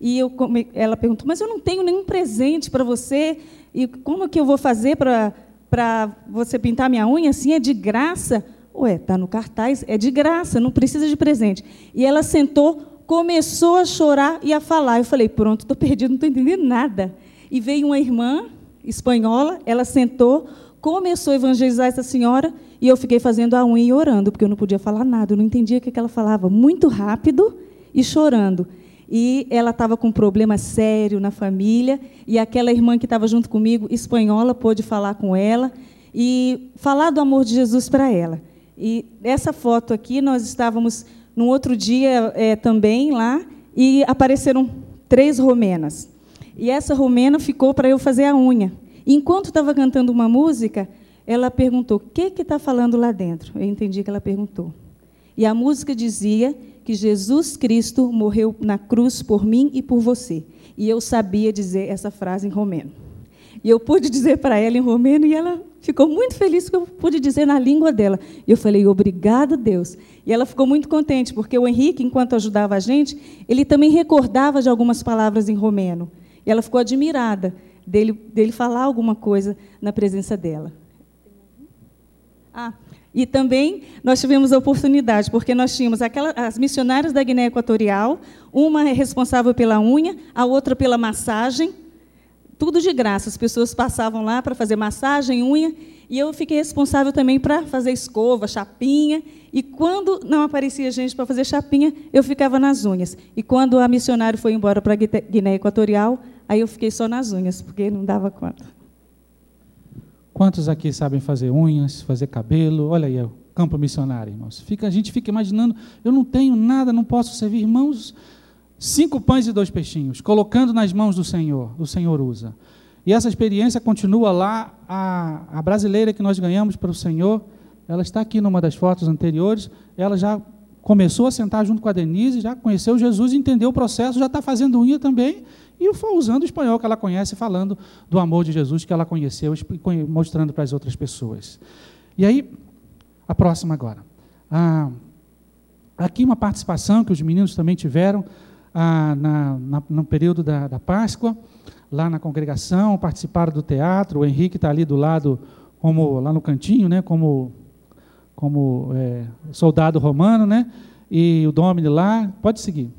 e eu, ela perguntou: Mas eu não tenho nenhum presente para você, e como que eu vou fazer para você pintar minha unha assim é de graça. Ué, está no cartaz, é de graça, não precisa de presente. E ela sentou, começou a chorar e a falar. Eu falei, pronto, estou perdido, não estou entendendo nada. E veio uma irmã espanhola, ela sentou, começou a evangelizar essa senhora, e eu fiquei fazendo a unha e orando, porque eu não podia falar nada, eu não entendia o que ela falava, muito rápido e chorando e ela estava com um problema sério na família, e aquela irmã que estava junto comigo, espanhola, pôde falar com ela e falar do amor de Jesus para ela. E essa foto aqui, nós estávamos num outro dia é, também lá, e apareceram três romenas. E essa romena ficou para eu fazer a unha. Enquanto estava cantando uma música, ela perguntou: O que está falando lá dentro? Eu entendi que ela perguntou. E a música dizia que Jesus Cristo morreu na cruz por mim e por você. E eu sabia dizer essa frase em romeno. E eu pude dizer para ela em romeno e ela ficou muito feliz que eu pude dizer na língua dela. E eu falei, obrigado, Deus. E ela ficou muito contente, porque o Henrique, enquanto ajudava a gente, ele também recordava de algumas palavras em romeno. E ela ficou admirada dele, dele falar alguma coisa na presença dela. Ah, e também nós tivemos a oportunidade, porque nós tínhamos aquela, as missionárias da Guiné Equatorial, uma é responsável pela unha, a outra pela massagem, tudo de graça. As pessoas passavam lá para fazer massagem, unha, e eu fiquei responsável também para fazer escova, chapinha. E quando não aparecia gente para fazer chapinha, eu ficava nas unhas. E quando a missionária foi embora para a Guiné Equatorial, aí eu fiquei só nas unhas, porque não dava conta. Quantos aqui sabem fazer unhas, fazer cabelo? Olha aí, é o campo missionário, irmãos. Fica, a gente fica imaginando, eu não tenho nada, não posso servir. Irmãos, cinco pães e dois peixinhos, colocando nas mãos do Senhor, o Senhor usa. E essa experiência continua lá, a, a brasileira que nós ganhamos para o Senhor, ela está aqui numa das fotos anteriores, ela já começou a sentar junto com a Denise, já conheceu Jesus, entendeu o processo, já está fazendo unha também, e foi usando o espanhol que ela conhece, falando do amor de Jesus que ela conheceu, mostrando para as outras pessoas. E aí, a próxima agora. Ah, aqui uma participação que os meninos também tiveram ah, na, na, no período da, da, Páscoa, lá na congregação, participaram do teatro. O Henrique está ali do lado, como lá no cantinho, né, como, como é, soldado romano, né, e o Domini lá. Pode seguir,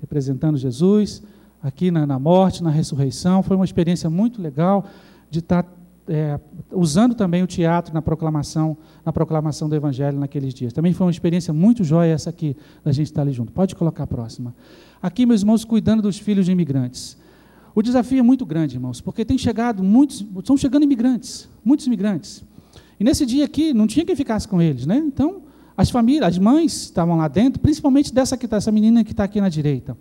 representando Jesus aqui na, na, morte, na ressurreição. Foi uma experiência muito legal de estar tá, é, usando também o teatro na proclamação, na proclamação do Evangelho naqueles dias. Também foi uma experiência muito jóia essa aqui, da gente estar ali junto. Pode colocar a próxima. Aqui, meus irmãos, cuidando dos filhos de imigrantes. O desafio é muito grande, irmãos, porque tem chegado muitos, estão chegando imigrantes, muitos imigrantes. E nesse dia aqui não tinha quem ficasse com eles, né? Então, as famílias, as mães estavam lá dentro, principalmente dessa que tá, essa menina que está aqui na direita,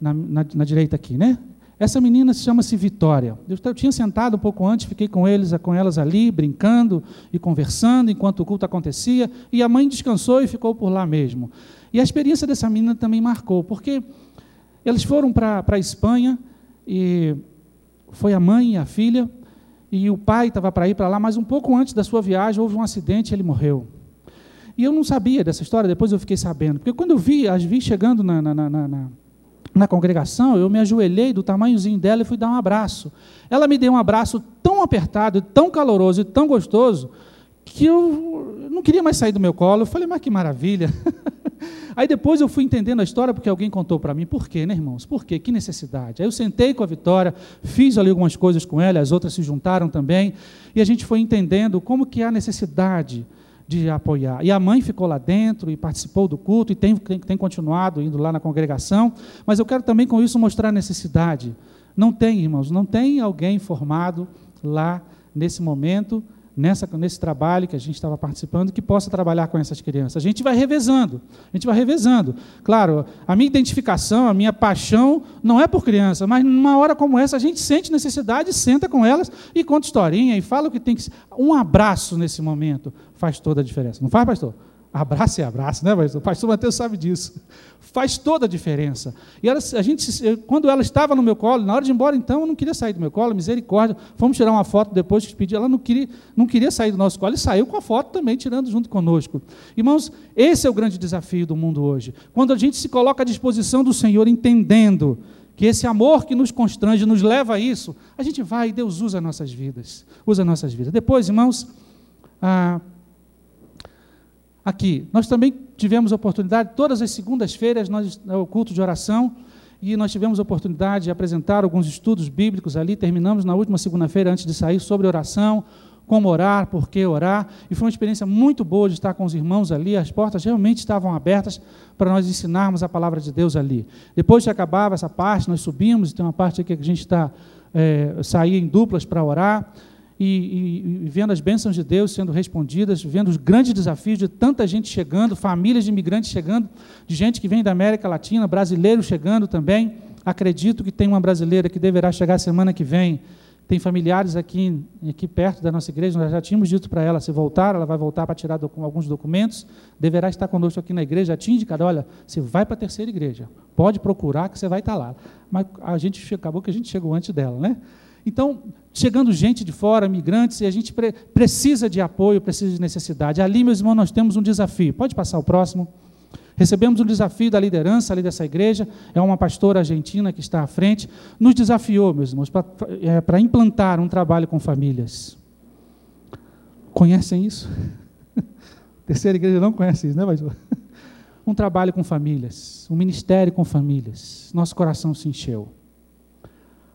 na, na, na, direita aqui, né? Essa menina chama-se Vitória. Eu, eu, tinha sentado um pouco antes, fiquei com eles, com elas ali, brincando e conversando enquanto o culto acontecia, e a mãe descansou e ficou por lá mesmo. E a experiência dessa menina também marcou, porque eles foram para a Espanha e foi a mãe e a filha, e o pai estava para ir para lá, mas um pouco antes da sua viagem houve um acidente e ele morreu. E eu não sabia dessa história, depois eu fiquei sabendo, porque quando eu vi, as vi chegando na, na, na, na, na congregação, eu me ajoelhei do tamanhozinho dela e fui dar um abraço. Ela me deu um abraço tão apertado, tão caloroso e tão gostoso, que eu não queria mais sair do meu colo. Eu falei, mas que maravilha. Aí depois eu fui entendendo a história porque alguém contou para mim. Por quê, né, irmãos? Por quê? Que necessidade? Aí eu sentei com a Vitória, fiz ali algumas coisas com ela, as outras se juntaram também, e a gente foi entendendo como que há necessidade de apoiar. E a mãe ficou lá dentro e participou do culto e tem, tem, continuado indo lá na congregação, mas eu quero também com isso mostrar a necessidade. Não tem, irmãos, não tem alguém formado lá nesse momento nessa, nesse trabalho que a gente estava participando que possa trabalhar com essas crianças. A gente vai revezando, a gente vai revezando. Claro, a minha identificação, a minha paixão não é por criança, mas numa hora como essa a gente sente necessidade, senta com elas e conta historinha e fala o que tem que ser. Um abraço nesse momento faz toda a diferença. Não faz, pastor? Abraço é abraço, né, pastor? O pastor Mateus sabe disso. Faz toda a diferença. E ela, a gente, quando ela estava no meu colo, na hora de ir embora, então, eu não queria sair do meu colo, misericórdia. Fomos tirar uma foto depois que pedi. Ela não queria, não queria sair do nosso colo e saiu com a foto também, tirando junto conosco. Irmãos, esse é o grande desafio do mundo hoje. Quando a gente se coloca à disposição do Senhor, entendendo que esse amor que nos constrange, nos leva a isso, a gente vai e Deus usa nossas vidas. Usa nossas vidas. Depois, irmãos, ah, aqui. Nós também tivemos oportunidade, todas as segundas-feiras, nós, é o culto de oração, e nós tivemos oportunidade de apresentar alguns estudos bíblicos ali. Terminamos na última segunda-feira, antes de sair, sobre oração, como orar, por que orar. E foi uma experiência muito boa de estar com os irmãos ali. As portas realmente estavam abertas para nós ensinarmos a palavra de Deus ali. Depois que acabava essa parte, nós subimos, e tem uma parte aqui que a gente está, é, sair em duplas para orar e, e, e, vendo as bênçãos de Deus sendo respondidas, vendo os grandes desafios de tanta gente chegando, famílias de imigrantes chegando, de gente que vem da América Latina, brasileiros chegando também. Acredito que tem uma brasileira que deverá chegar semana que vem. Tem familiares aqui, aqui perto da nossa igreja, nós já tínhamos dito para ela, se voltar, ela vai voltar para tirar docu alguns documentos, deverá estar conosco aqui na igreja, já tinha indicado, olha, você vai para a terceira igreja, pode procurar que você vai estar lá. Mas a gente acabou que a gente chegou antes dela, né? Então, chegando gente de fora, migrantes, e a gente pre precisa de apoio, precisa de necessidade. Ali, meus irmãos, nós temos um desafio. Pode passar o próximo? Recebemos um desafio da liderança ali dessa igreja, é uma pastora argentina que está à frente, nos desafiou, meus irmãos, para é, implantar um trabalho com famílias. Conhecem isso? Terceira igreja não conhece isso, né, pastor? Um trabalho com famílias, um ministério com famílias. Nosso coração se encheu.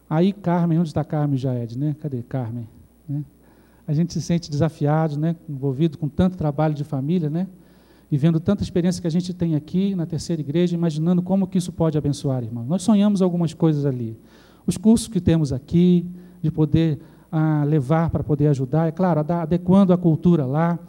Aí Carmen, onde está Carmen Jaed, né? Cadê Carmen? Né? A gente se sente desafiado, né? envolvido com tanto trabalho de família, né? E vendo tanta experiência que a gente tem aqui na terceira igreja, imaginando como que isso pode abençoar, irmão. Nós sonhamos algumas coisas ali. Os cursos que temos aqui, de poder ah, levar para poder ajudar, é claro, adequando a cultura lá,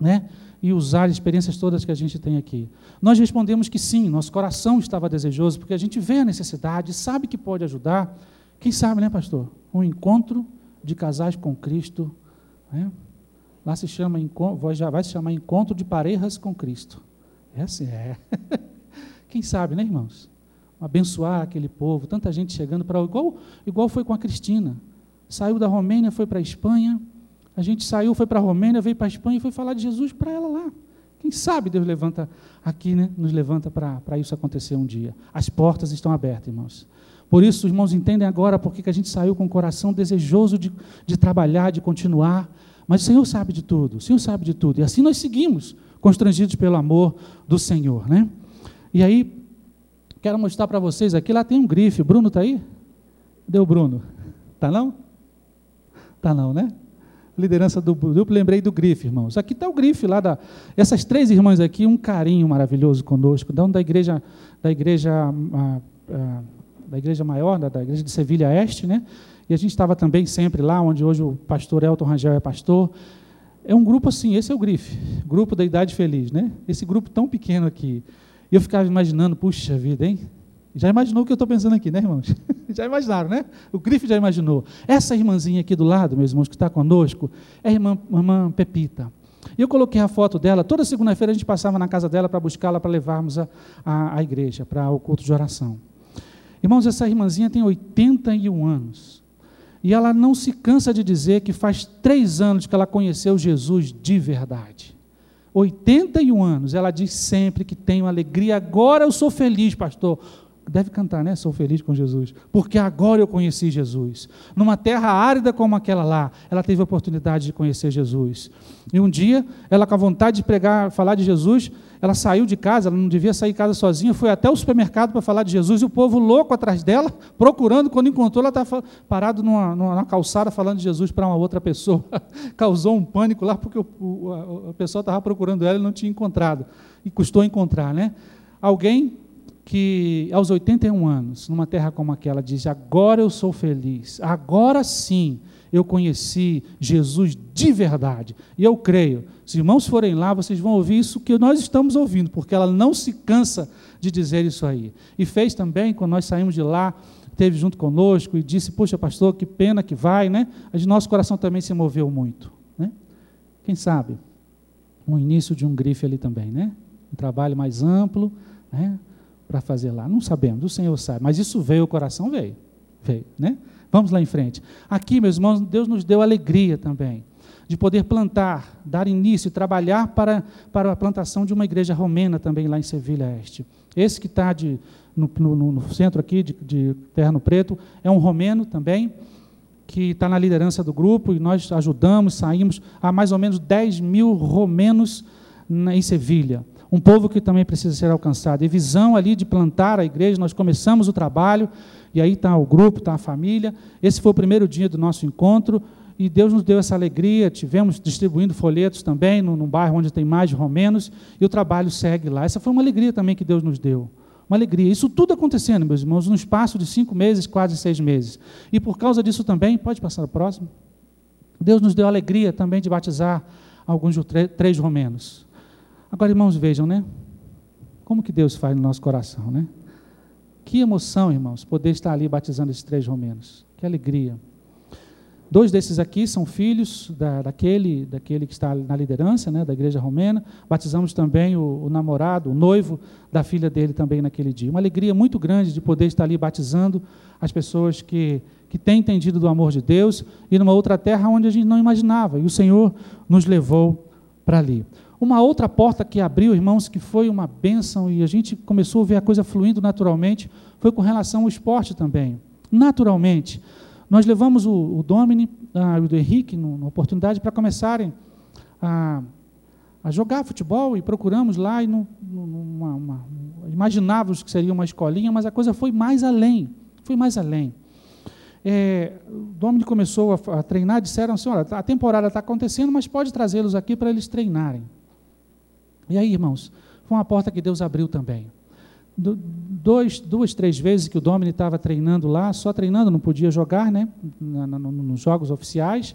né? E usar as experiências todas que a gente tem aqui. Nós respondemos que sim, nosso coração estava desejoso, porque a gente vê a necessidade, sabe que pode ajudar, quem sabe, né, pastor? Um encontro de casais com Cristo. Né? Lá se chama, já vai se chamar Encontro de Parejas com Cristo. É assim, é. Quem sabe, né, irmãos? Abençoar aquele povo, tanta gente chegando para. Igual, igual foi com a Cristina. Saiu da Romênia, foi para a Espanha. A gente saiu, foi para a Romênia, veio para a Espanha e foi falar de Jesus para ela lá. Quem sabe Deus levanta aqui, né? Nos levanta para isso acontecer um dia. As portas estão abertas, irmãos. Por isso, os irmãos entendem agora por que a gente saiu com o coração desejoso de, de trabalhar, de continuar. Mas o Senhor sabe de tudo, o Senhor sabe de tudo. E assim nós seguimos, constrangidos pelo amor do Senhor. Né? E aí, quero mostrar para vocês aqui, lá tem um grife. Bruno está aí? Deu Bruno. Tá não? Tá não, né? Liderança do grupo, lembrei do grife, irmãos. Aqui está o grife lá da. Essas três irmãs aqui, um carinho maravilhoso conosco, da igreja, da igreja. A, a, da igreja maior, da, da igreja de Sevilha Este, né? E a gente estava também sempre lá, onde hoje o pastor Elton Rangel é pastor. É um grupo assim, esse é o GRIF, Grupo da Idade Feliz, né? Esse grupo tão pequeno aqui. E eu ficava imaginando, puxa vida, hein? Já imaginou o que eu estou pensando aqui, né, irmãos? já imaginaram, né? O Grife já imaginou. Essa irmãzinha aqui do lado, meus irmãos, que está conosco, é a irmã, irmã Pepita. E eu coloquei a foto dela. Toda segunda-feira a gente passava na casa dela para buscá-la, para levarmos a, a, a igreja, para o culto de oração. Irmãos, essa irmãzinha tem 81 anos. E ela não se cansa de dizer que faz três anos que ela conheceu Jesus de verdade. 81 anos, ela diz sempre que tenho alegria. Agora eu sou feliz, pastor deve cantar, né? Sou feliz com Jesus, porque agora eu conheci Jesus. Numa terra árida como aquela lá, ela teve a oportunidade de conhecer Jesus. E um dia, ela com a vontade de pregar, falar de Jesus, ela saiu de casa, ela não devia sair de casa sozinha, foi até o supermercado para falar de Jesus, e o povo louco atrás dela, procurando, quando encontrou, ela estava parada numa, numa calçada falando de Jesus para uma outra pessoa. Causou um pânico lá, porque o, o, a pessoa estava procurando ela e não tinha encontrado. E custou encontrar, né? Alguém que aos 81 anos, numa terra como aquela, diz: Agora eu sou feliz, agora sim eu conheci Jesus de verdade. E eu creio, se irmãos forem lá, vocês vão ouvir isso que nós estamos ouvindo, porque ela não se cansa de dizer isso aí. E fez também, quando nós saímos de lá, esteve junto conosco e disse: Poxa, pastor, que pena que vai, né? Mas nosso coração também se moveu muito. Né? Quem sabe? Um início de um grife ali também, né? Um trabalho mais amplo, né? Para fazer lá? Não sabemos, o Senhor sabe, mas isso veio, o coração veio, veio, né? Vamos lá em frente. Aqui, meus irmãos, Deus nos deu alegria também de poder plantar, dar início, trabalhar para, para a plantação de uma igreja romena também lá em Sevilha Este. Esse que está no, no, no, centro aqui de, de Terno Preto é um romeno também, que está na liderança do grupo e nós ajudamos, saímos a mais ou menos 10 mil romenos na, em Sevilha um povo que também precisa ser alcançado. E visão ali de plantar a igreja, nós começamos o trabalho, e aí está o grupo, está a família. Esse foi o primeiro dia do nosso encontro, e Deus nos deu essa alegria. Tivemos distribuindo folhetos também, num, num bairro onde tem mais romenos, e o trabalho segue lá. Essa foi uma alegria também que Deus nos deu. Uma alegria. Isso tudo acontecendo, meus irmãos, no espaço de cinco meses, quase seis meses. E por causa disso também, pode passar o próximo. Deus nos deu a alegria também de batizar alguns três romenos. Agora, irmãos, vejam, né? Como que Deus faz no nosso coração, né? Que emoção, irmãos, poder estar ali batizando esses três romenos. Que alegria. Dois desses aqui são filhos da, daquele, daquele que está na liderança né, da igreja romena. Batizamos também o, o, namorado, o noivo da filha dele também naquele dia. Uma alegria muito grande de poder estar ali batizando as pessoas que, que têm entendido do amor de Deus e numa outra terra onde a gente não imaginava. E o Senhor nos levou para ali. Uma outra porta que abriu, irmãos, que foi uma bênção e a gente começou a ver a coisa fluindo naturalmente, foi com relação ao esporte também. Naturalmente. Nós levamos o, o Domini ah, e o Henrique numa oportunidade para começarem a, a, jogar futebol e procuramos lá e uma, imaginávamos que seria uma escolinha, mas a coisa foi mais além. Foi mais além. É, o Domini começou a, a treinar, disseram assim, olha, a temporada está acontecendo, mas pode trazê-los aqui para eles treinarem. E aí, irmãos, foi uma porta que Deus abriu também. Dois, duas, três vezes que o Domini estava treinando lá, só treinando, não podia jogar, né, nos jogos oficiais,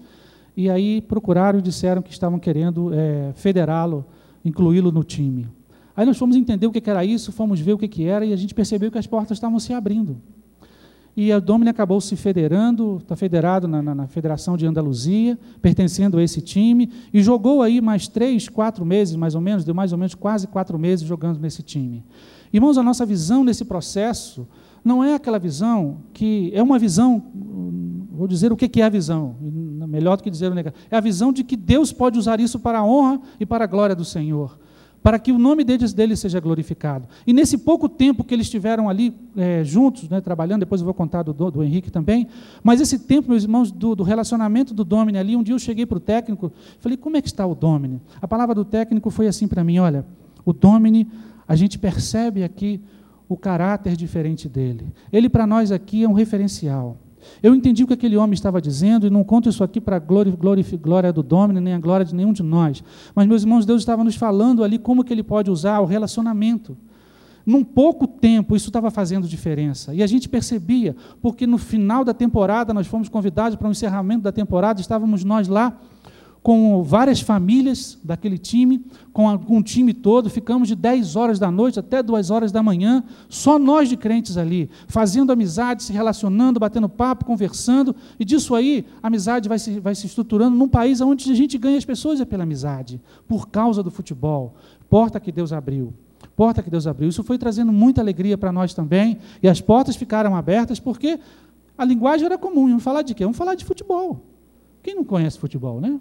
e aí procuraram e disseram que estavam querendo é, federá-lo, incluí-lo no time. Aí nós fomos entender o que era isso, fomos ver o que era, e a gente percebeu que as portas estavam se abrindo. E a Domini acabou se federando, está federado na, na, na, Federação de Andaluzia, pertencendo a esse time, e jogou aí mais três, quatro meses, mais ou menos, deu mais ou menos quase quatro meses jogando nesse time. Irmãos, a nossa visão nesse processo não é aquela visão que é uma visão, vou dizer o que é a visão, melhor do que dizer o negativo, é a visão de que Deus pode usar isso para a honra e para a glória do Senhor para que o nome deles, deles seja glorificado. E nesse pouco tempo que eles estiveram ali é, juntos, né, trabalhando, depois eu vou contar do, do, Henrique também, mas esse tempo, meus irmãos, do, do relacionamento do Domini ali, um dia eu cheguei para o técnico, falei, como é que está o Domini? A palavra do técnico foi assim para mim, olha, o Domini, a gente percebe aqui o caráter diferente dele. Ele para nós aqui é um referencial. Eu entendi o que aquele homem estava dizendo, e não conto isso aqui para a glória, glória, glória do Domínio, nem a glória de nenhum de nós. Mas, meus irmãos, Deus estava nos falando ali como que ele pode usar o relacionamento. num pouco tempo, isso estava fazendo diferença. E a gente percebia, porque no final da temporada, nós fomos convidados para o um encerramento da temporada, estávamos nós lá com várias famílias daquele time, com, o time todo, ficamos de 10 horas da noite até 2 horas da manhã, só nós de crentes ali, fazendo amizade, se relacionando, batendo papo, conversando, e disso aí a amizade vai se, vai se estruturando num país onde a gente ganha as pessoas é pela amizade, por causa do futebol. Porta que Deus abriu. Porta que Deus abriu. Isso foi trazendo muita alegria para nós também, e as portas ficaram abertas porque a linguagem era comum. Vamos falar de quê? Vamos falar de futebol. Quem não conhece futebol, né?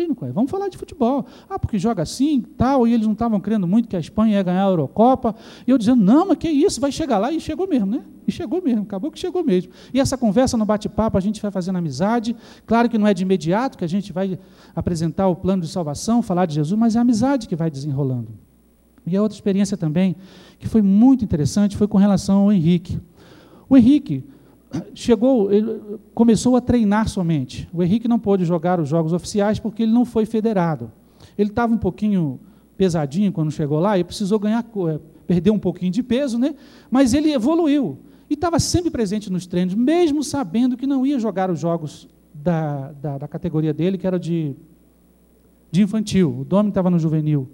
Quem não conhece? Vamos falar de futebol. Ah, porque joga assim, tal, e eles não estavam crendo muito que a Espanha ia ganhar a Eurocopa. E eu dizendo, não, mas que isso, vai chegar lá. E chegou mesmo, né? E chegou mesmo, acabou que chegou mesmo. E essa conversa no bate-papo, a gente vai fazendo amizade. Claro que não é de imediato que a gente vai apresentar o plano de salvação, falar de Jesus, mas é a amizade que vai desenrolando. E a outra experiência também, que foi muito interessante, foi com relação ao Henrique. O Henrique, chegou, ele começou a treinar somente. O Henrique não pôde jogar os jogos oficiais porque ele não foi federado. Ele estava um pouquinho pesadinho quando chegou lá e precisou ganhar, eh, perder um pouquinho de peso, né? Mas ele evoluiu e estava sempre presente nos treinos, mesmo sabendo que não ia jogar os jogos da, da, da categoria dele, que era de, de infantil. O Domi estava no juvenil.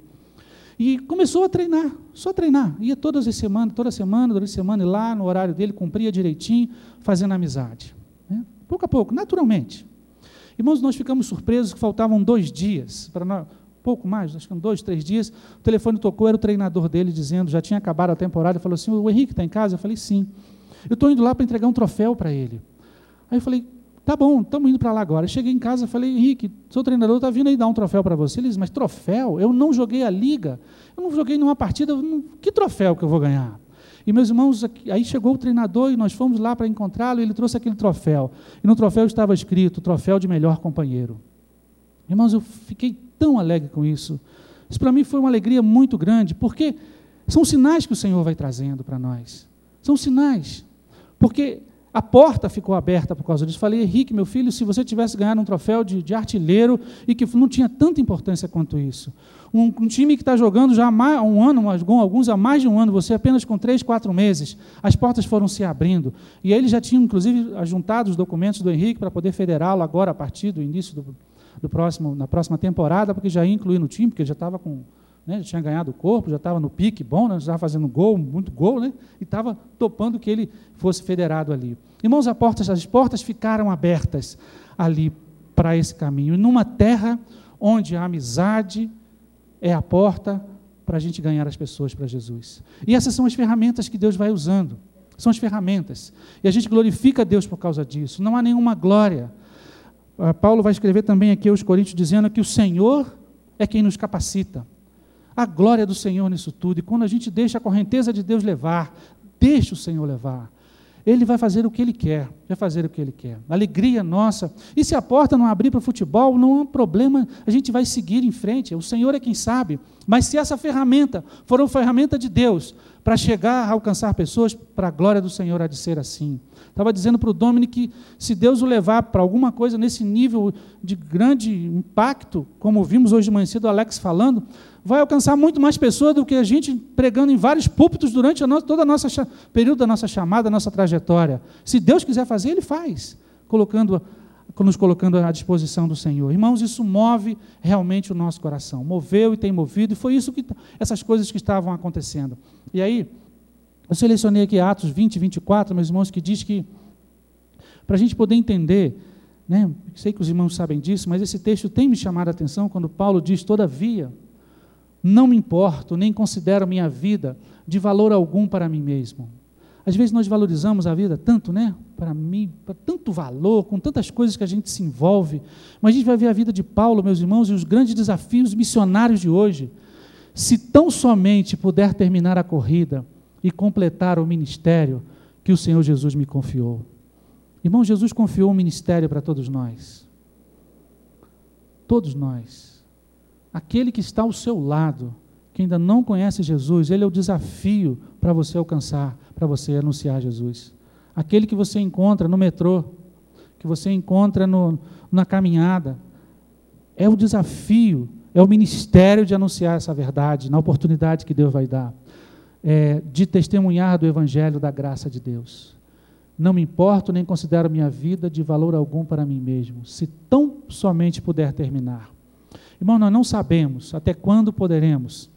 E começou a treinar, só treinar. Ia todas as semanas, toda semana, toda semana, e lá no horário dele, cumpria direitinho, fazendo amizade. Né? Pouco a pouco, naturalmente. Irmãos, nós ficamos surpresos que faltavam dois dias, para nós, pouco mais, acho que dois, três dias. O telefone tocou, era o treinador dele dizendo, já tinha acabado a temporada, falou assim: o Henrique está em casa? Eu falei: sim. Eu estou indo lá para entregar um troféu para ele. Aí eu falei: Tá bom, estamos indo para lá agora. Cheguei em casa falei, Henrique, seu treinador está vindo aí dar um troféu para você. Ele disse, mas troféu? Eu não joguei a liga, eu não joguei nenhuma partida, que troféu que eu vou ganhar? E meus irmãos, aí chegou o treinador e nós fomos lá para encontrá-lo e ele trouxe aquele troféu. E no troféu estava escrito, troféu de melhor companheiro. Irmãos, eu fiquei tão alegre com isso. Isso para mim foi uma alegria muito grande, porque são sinais que o Senhor vai trazendo para nós. São sinais. Porque a porta ficou aberta por causa disso. Falei, Henrique, meu filho, se você tivesse ganhado um troféu de, de artilheiro e que não tinha tanta importância quanto isso. Um, um time que está jogando já há mais, um ano, alguns há mais de um ano, você apenas com três, quatro meses, as portas foram se abrindo. E aí eles já tinham, inclusive, juntado os documentos do Henrique para poder federá-lo agora, a partir do início do, do próximo, na próxima temporada, porque já ia incluir no time, porque já estava com né, já tinha ganhado o corpo, já estava no pique bom, né, já estava fazendo gol, muito gol, né, e estava topando que ele fosse federado ali. Irmãos, as portas, as portas ficaram abertas ali para esse caminho. Numa terra onde a amizade é a porta para a gente ganhar as pessoas para Jesus. E essas são as ferramentas que Deus vai usando. São as ferramentas. E a gente glorifica Deus por causa disso. Não há nenhuma glória. Ah, Paulo vai escrever também aqui aos Coríntios dizendo que o Senhor é quem nos capacita a glória do Senhor nisso tudo. E quando a gente deixa a correnteza de Deus levar, deixa o Senhor levar. Ele vai fazer o que ele quer, vai fazer o que ele quer. Alegria nossa. E se a porta não abrir para o futebol, não há problema, a gente vai seguir em frente. O Senhor é quem sabe. Mas se essa ferramenta for uma ferramenta de Deus para chegar a alcançar pessoas, para a glória do Senhor há de ser assim. Estava dizendo para o Dominic que se Deus o levar para alguma coisa nesse nível de grande impacto, como vimos hoje de manhã cedo o Alex falando, vai alcançar muito mais pessoas do que a gente pregando em vários púlpitos durante a todo o período da nossa chamada, da nossa trajetória. Se Deus quiser fazer, Ele faz, colocando, nos colocando à disposição do Senhor. Irmãos, isso move realmente o nosso coração. Moveu e tem movido, e foi isso que essas coisas que estavam acontecendo. E aí, eu selecionei aqui Atos 20, 24, meus irmãos, que diz que, para a gente poder entender, né, sei que os irmãos sabem disso, mas esse texto tem me chamado a atenção quando Paulo diz: Todavia, não me importo, nem considero minha vida de valor algum para mim mesmo. Às vezes nós valorizamos a vida tanto, né? Para mim, para tanto valor, com tantas coisas que a gente se envolve. Mas a gente vai ver a vida de Paulo, meus irmãos, e os grandes desafios missionários de hoje. Se tão somente puder terminar a corrida e completar o ministério que o Senhor Jesus me confiou. Irmão, Jesus confiou um ministério para todos nós. Todos nós aquele que está ao seu lado, que ainda não conhece Jesus, ele é o desafio para você alcançar, para você anunciar Jesus. Aquele que você encontra no metrô, que você encontra no, na caminhada, é o desafio, é o ministério de anunciar essa verdade, na oportunidade que Deus vai dar. é, de testemunhar do Evangelho da graça de Deus. Não me importo nem considero minha vida de valor algum para mim mesmo, se tão somente puder terminar. Irmão, nós não sabemos até quando poderemos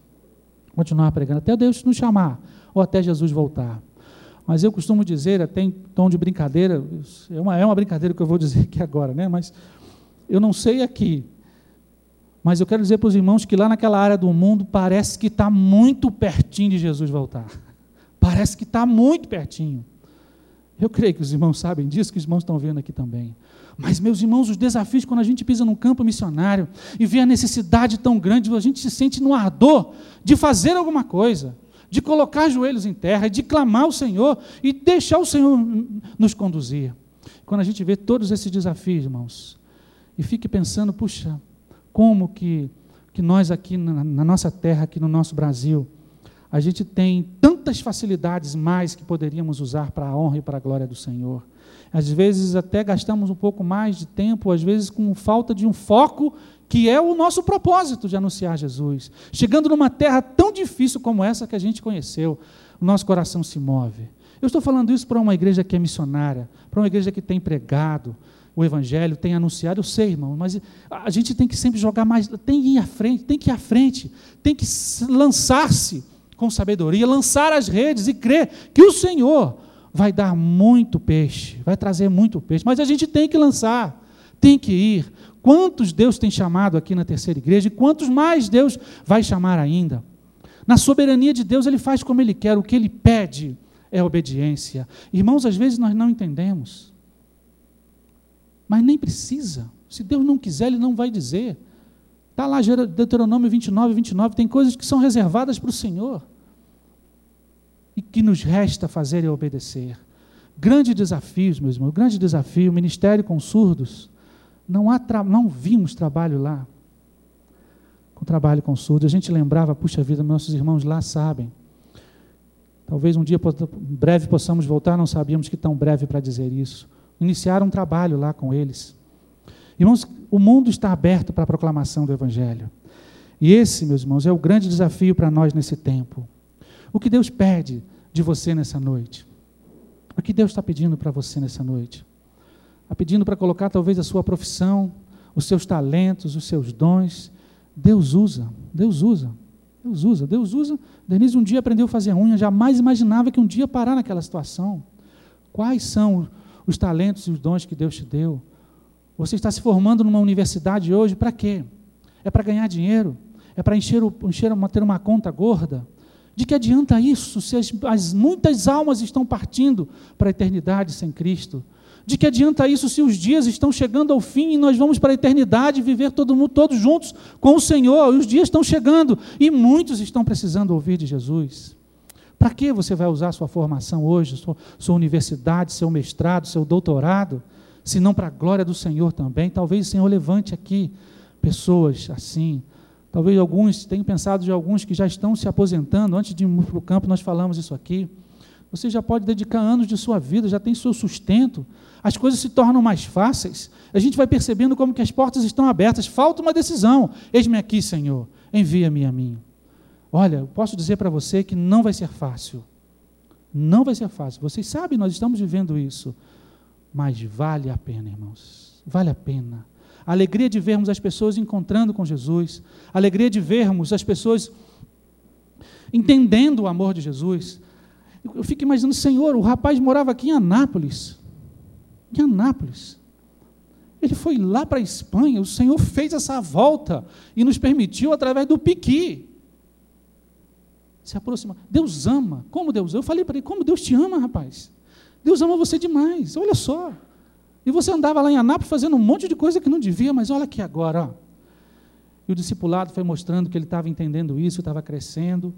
continuar pregando, até Deus nos chamar, ou até Jesus voltar. Mas eu costumo dizer, até em tom de brincadeira, é uma, é uma brincadeira que eu vou dizer aqui agora, né? mas eu não sei aqui, mas eu quero dizer para os irmãos que lá naquela área do mundo parece que está muito pertinho de Jesus voltar. Parece que está muito pertinho. Eu creio que os irmãos sabem disso, que os irmãos estão vendo aqui também. Mas, meus irmãos, os desafios, quando a gente pisa num campo missionário e vê a necessidade tão grande, a gente se sente no ardor de fazer alguma coisa, de colocar joelhos em terra, de clamar ao Senhor e deixar o Senhor nos conduzir. Quando a gente vê todos esses desafios, irmãos, e fique pensando, puxa, como que, que nós aqui na, na nossa terra, aqui no nosso Brasil, a gente tem tantas facilidades mais que poderíamos usar para a honra e para a glória do Senhor. Às vezes até gastamos um pouco mais de tempo, às vezes com falta de um foco, que é o nosso propósito de anunciar Jesus. Chegando numa terra tão difícil como essa que a gente conheceu, o nosso coração se move. Eu estou falando isso para uma igreja que é missionária, para uma igreja que tem pregado o evangelho, tem anunciado, eu sei, irmão, mas a gente tem que sempre jogar mais, tem que ir à frente, tem que ir à frente, tem que lançar-se com sabedoria, lançar as redes e crer que o Senhor vai dar muito peixe, vai trazer muito peixe, mas a gente tem que lançar, tem que ir. Quantos Deus tem chamado aqui na terceira igreja e quantos mais Deus vai chamar ainda? Na soberania de Deus, Ele faz como Ele quer, o que Ele pede é obediência. Irmãos, às vezes nós não entendemos, mas nem precisa. Se Deus não quiser, Ele não vai dizer. Está lá Deuteronômio 29, 29, tem coisas que são reservadas para o Senhor. E que nos resta fazer e obedecer. Grande desafio, meus irmãos, grande desafio, ministério com surdos. Não, há não vimos trabalho lá. Com trabalho com surdos. A gente lembrava, puxa vida, nossos irmãos lá sabem. Talvez um dia breve possamos voltar, não sabíamos que tão breve para dizer isso. Iniciar um trabalho lá com eles. Irmãos, o mundo está aberto para a proclamação do Evangelho. E esse, meus irmãos, é o grande desafio para nós nesse tempo. O que Deus pede de você nessa noite? O que Deus está pedindo para você nessa noite? Está pedindo para colocar talvez a sua profissão, os seus talentos, os seus dons. Deus usa, Deus usa, Deus usa, Deus usa. Denise um dia aprendeu a fazer unha, jamais imaginava que um dia parar naquela situação. Quais são os talentos e os dons que Deus te deu? Você está se formando numa universidade hoje para quê? É para ganhar dinheiro? É para encher, encher uma, ter uma conta gorda? De que adianta isso se as, as muitas almas estão partindo para a eternidade sem Cristo? De que adianta isso se os dias estão chegando ao fim e nós vamos para a eternidade viver todo mundo, todos juntos com o Senhor? E os dias estão chegando e muitos estão precisando ouvir de Jesus. Para que você vai usar sua formação hoje, sua, sua universidade, seu mestrado, seu doutorado? Se não para a glória do Senhor também. Talvez o Senhor levante aqui pessoas assim. Talvez alguns tenham pensado de alguns que já estão se aposentando. Antes de ir para o campo, nós falamos isso aqui. Você já pode dedicar anos de sua vida, já tem seu sustento. As coisas se tornam mais fáceis. A gente vai percebendo como que as portas estão abertas. Falta uma decisão. Eis-me aqui, Senhor. Envia-me a mim. Olha, eu posso dizer para você que não vai ser fácil. Não vai ser fácil. Vocês sabem, nós estamos vivendo isso. Mas vale a pena, irmãos. Vale a pena. A alegria de vermos as pessoas encontrando com Jesus, a alegria de vermos as pessoas entendendo o amor de Jesus. Eu fico imaginando, Senhor, o rapaz morava aqui em Anápolis. Em Anápolis. Ele foi lá para a Espanha, o Senhor fez essa volta e nos permitiu através do piqui. Se aproximar. Deus ama. Como Deus? Eu falei para ele, como Deus te ama, rapaz. Deus ama você demais, olha só. E você andava lá em Anápolis fazendo um monte de coisa que não devia, mas olha aqui agora. Ó. E o discipulado foi mostrando que ele estava entendendo isso, estava crescendo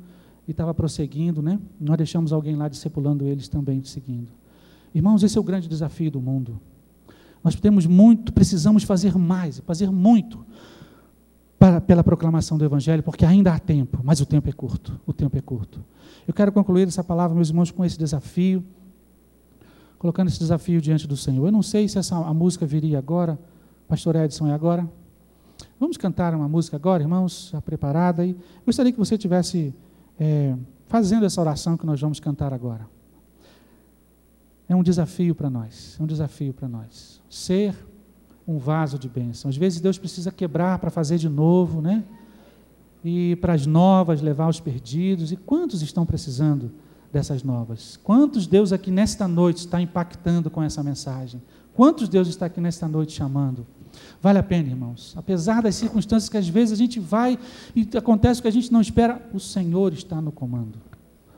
e estava prosseguindo, né? Nós deixamos alguém lá discipulando eles também, seguindo. Irmãos, esse é o grande desafio do mundo. Nós temos muito, precisamos fazer mais, fazer muito para, pela proclamação do Evangelho, porque ainda há tempo, mas o tempo é curto. O tempo é curto. Eu quero concluir essa palavra, meus irmãos, com esse desafio colocando esse desafio diante do Senhor. Eu não sei se essa a música viria agora, Pastor Edson, é agora? Vamos cantar uma música agora, irmãos, já preparada aí. Gostaria que você tivesse é, fazendo essa oração que nós vamos cantar agora. É um desafio para nós, é um desafio para nós. Ser um vaso de bênção. Às vezes Deus precisa quebrar para fazer de novo, né? E para as novas levar os perdidos. E quantos estão precisando dessas novas? Quantos Deus aqui nesta noite está impactando com essa mensagem? Quantos Deus está aqui nesta noite chamando? Vale a pena, irmãos. Apesar das circunstâncias que às vezes a gente vai e acontece que a gente não espera, o Senhor está no comando.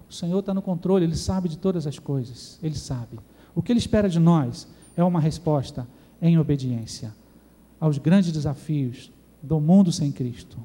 O Senhor está no controle, Ele sabe de todas as coisas. Ele sabe. O que Ele espera de nós é uma resposta em obediência aos grandes desafios do mundo sem Cristo.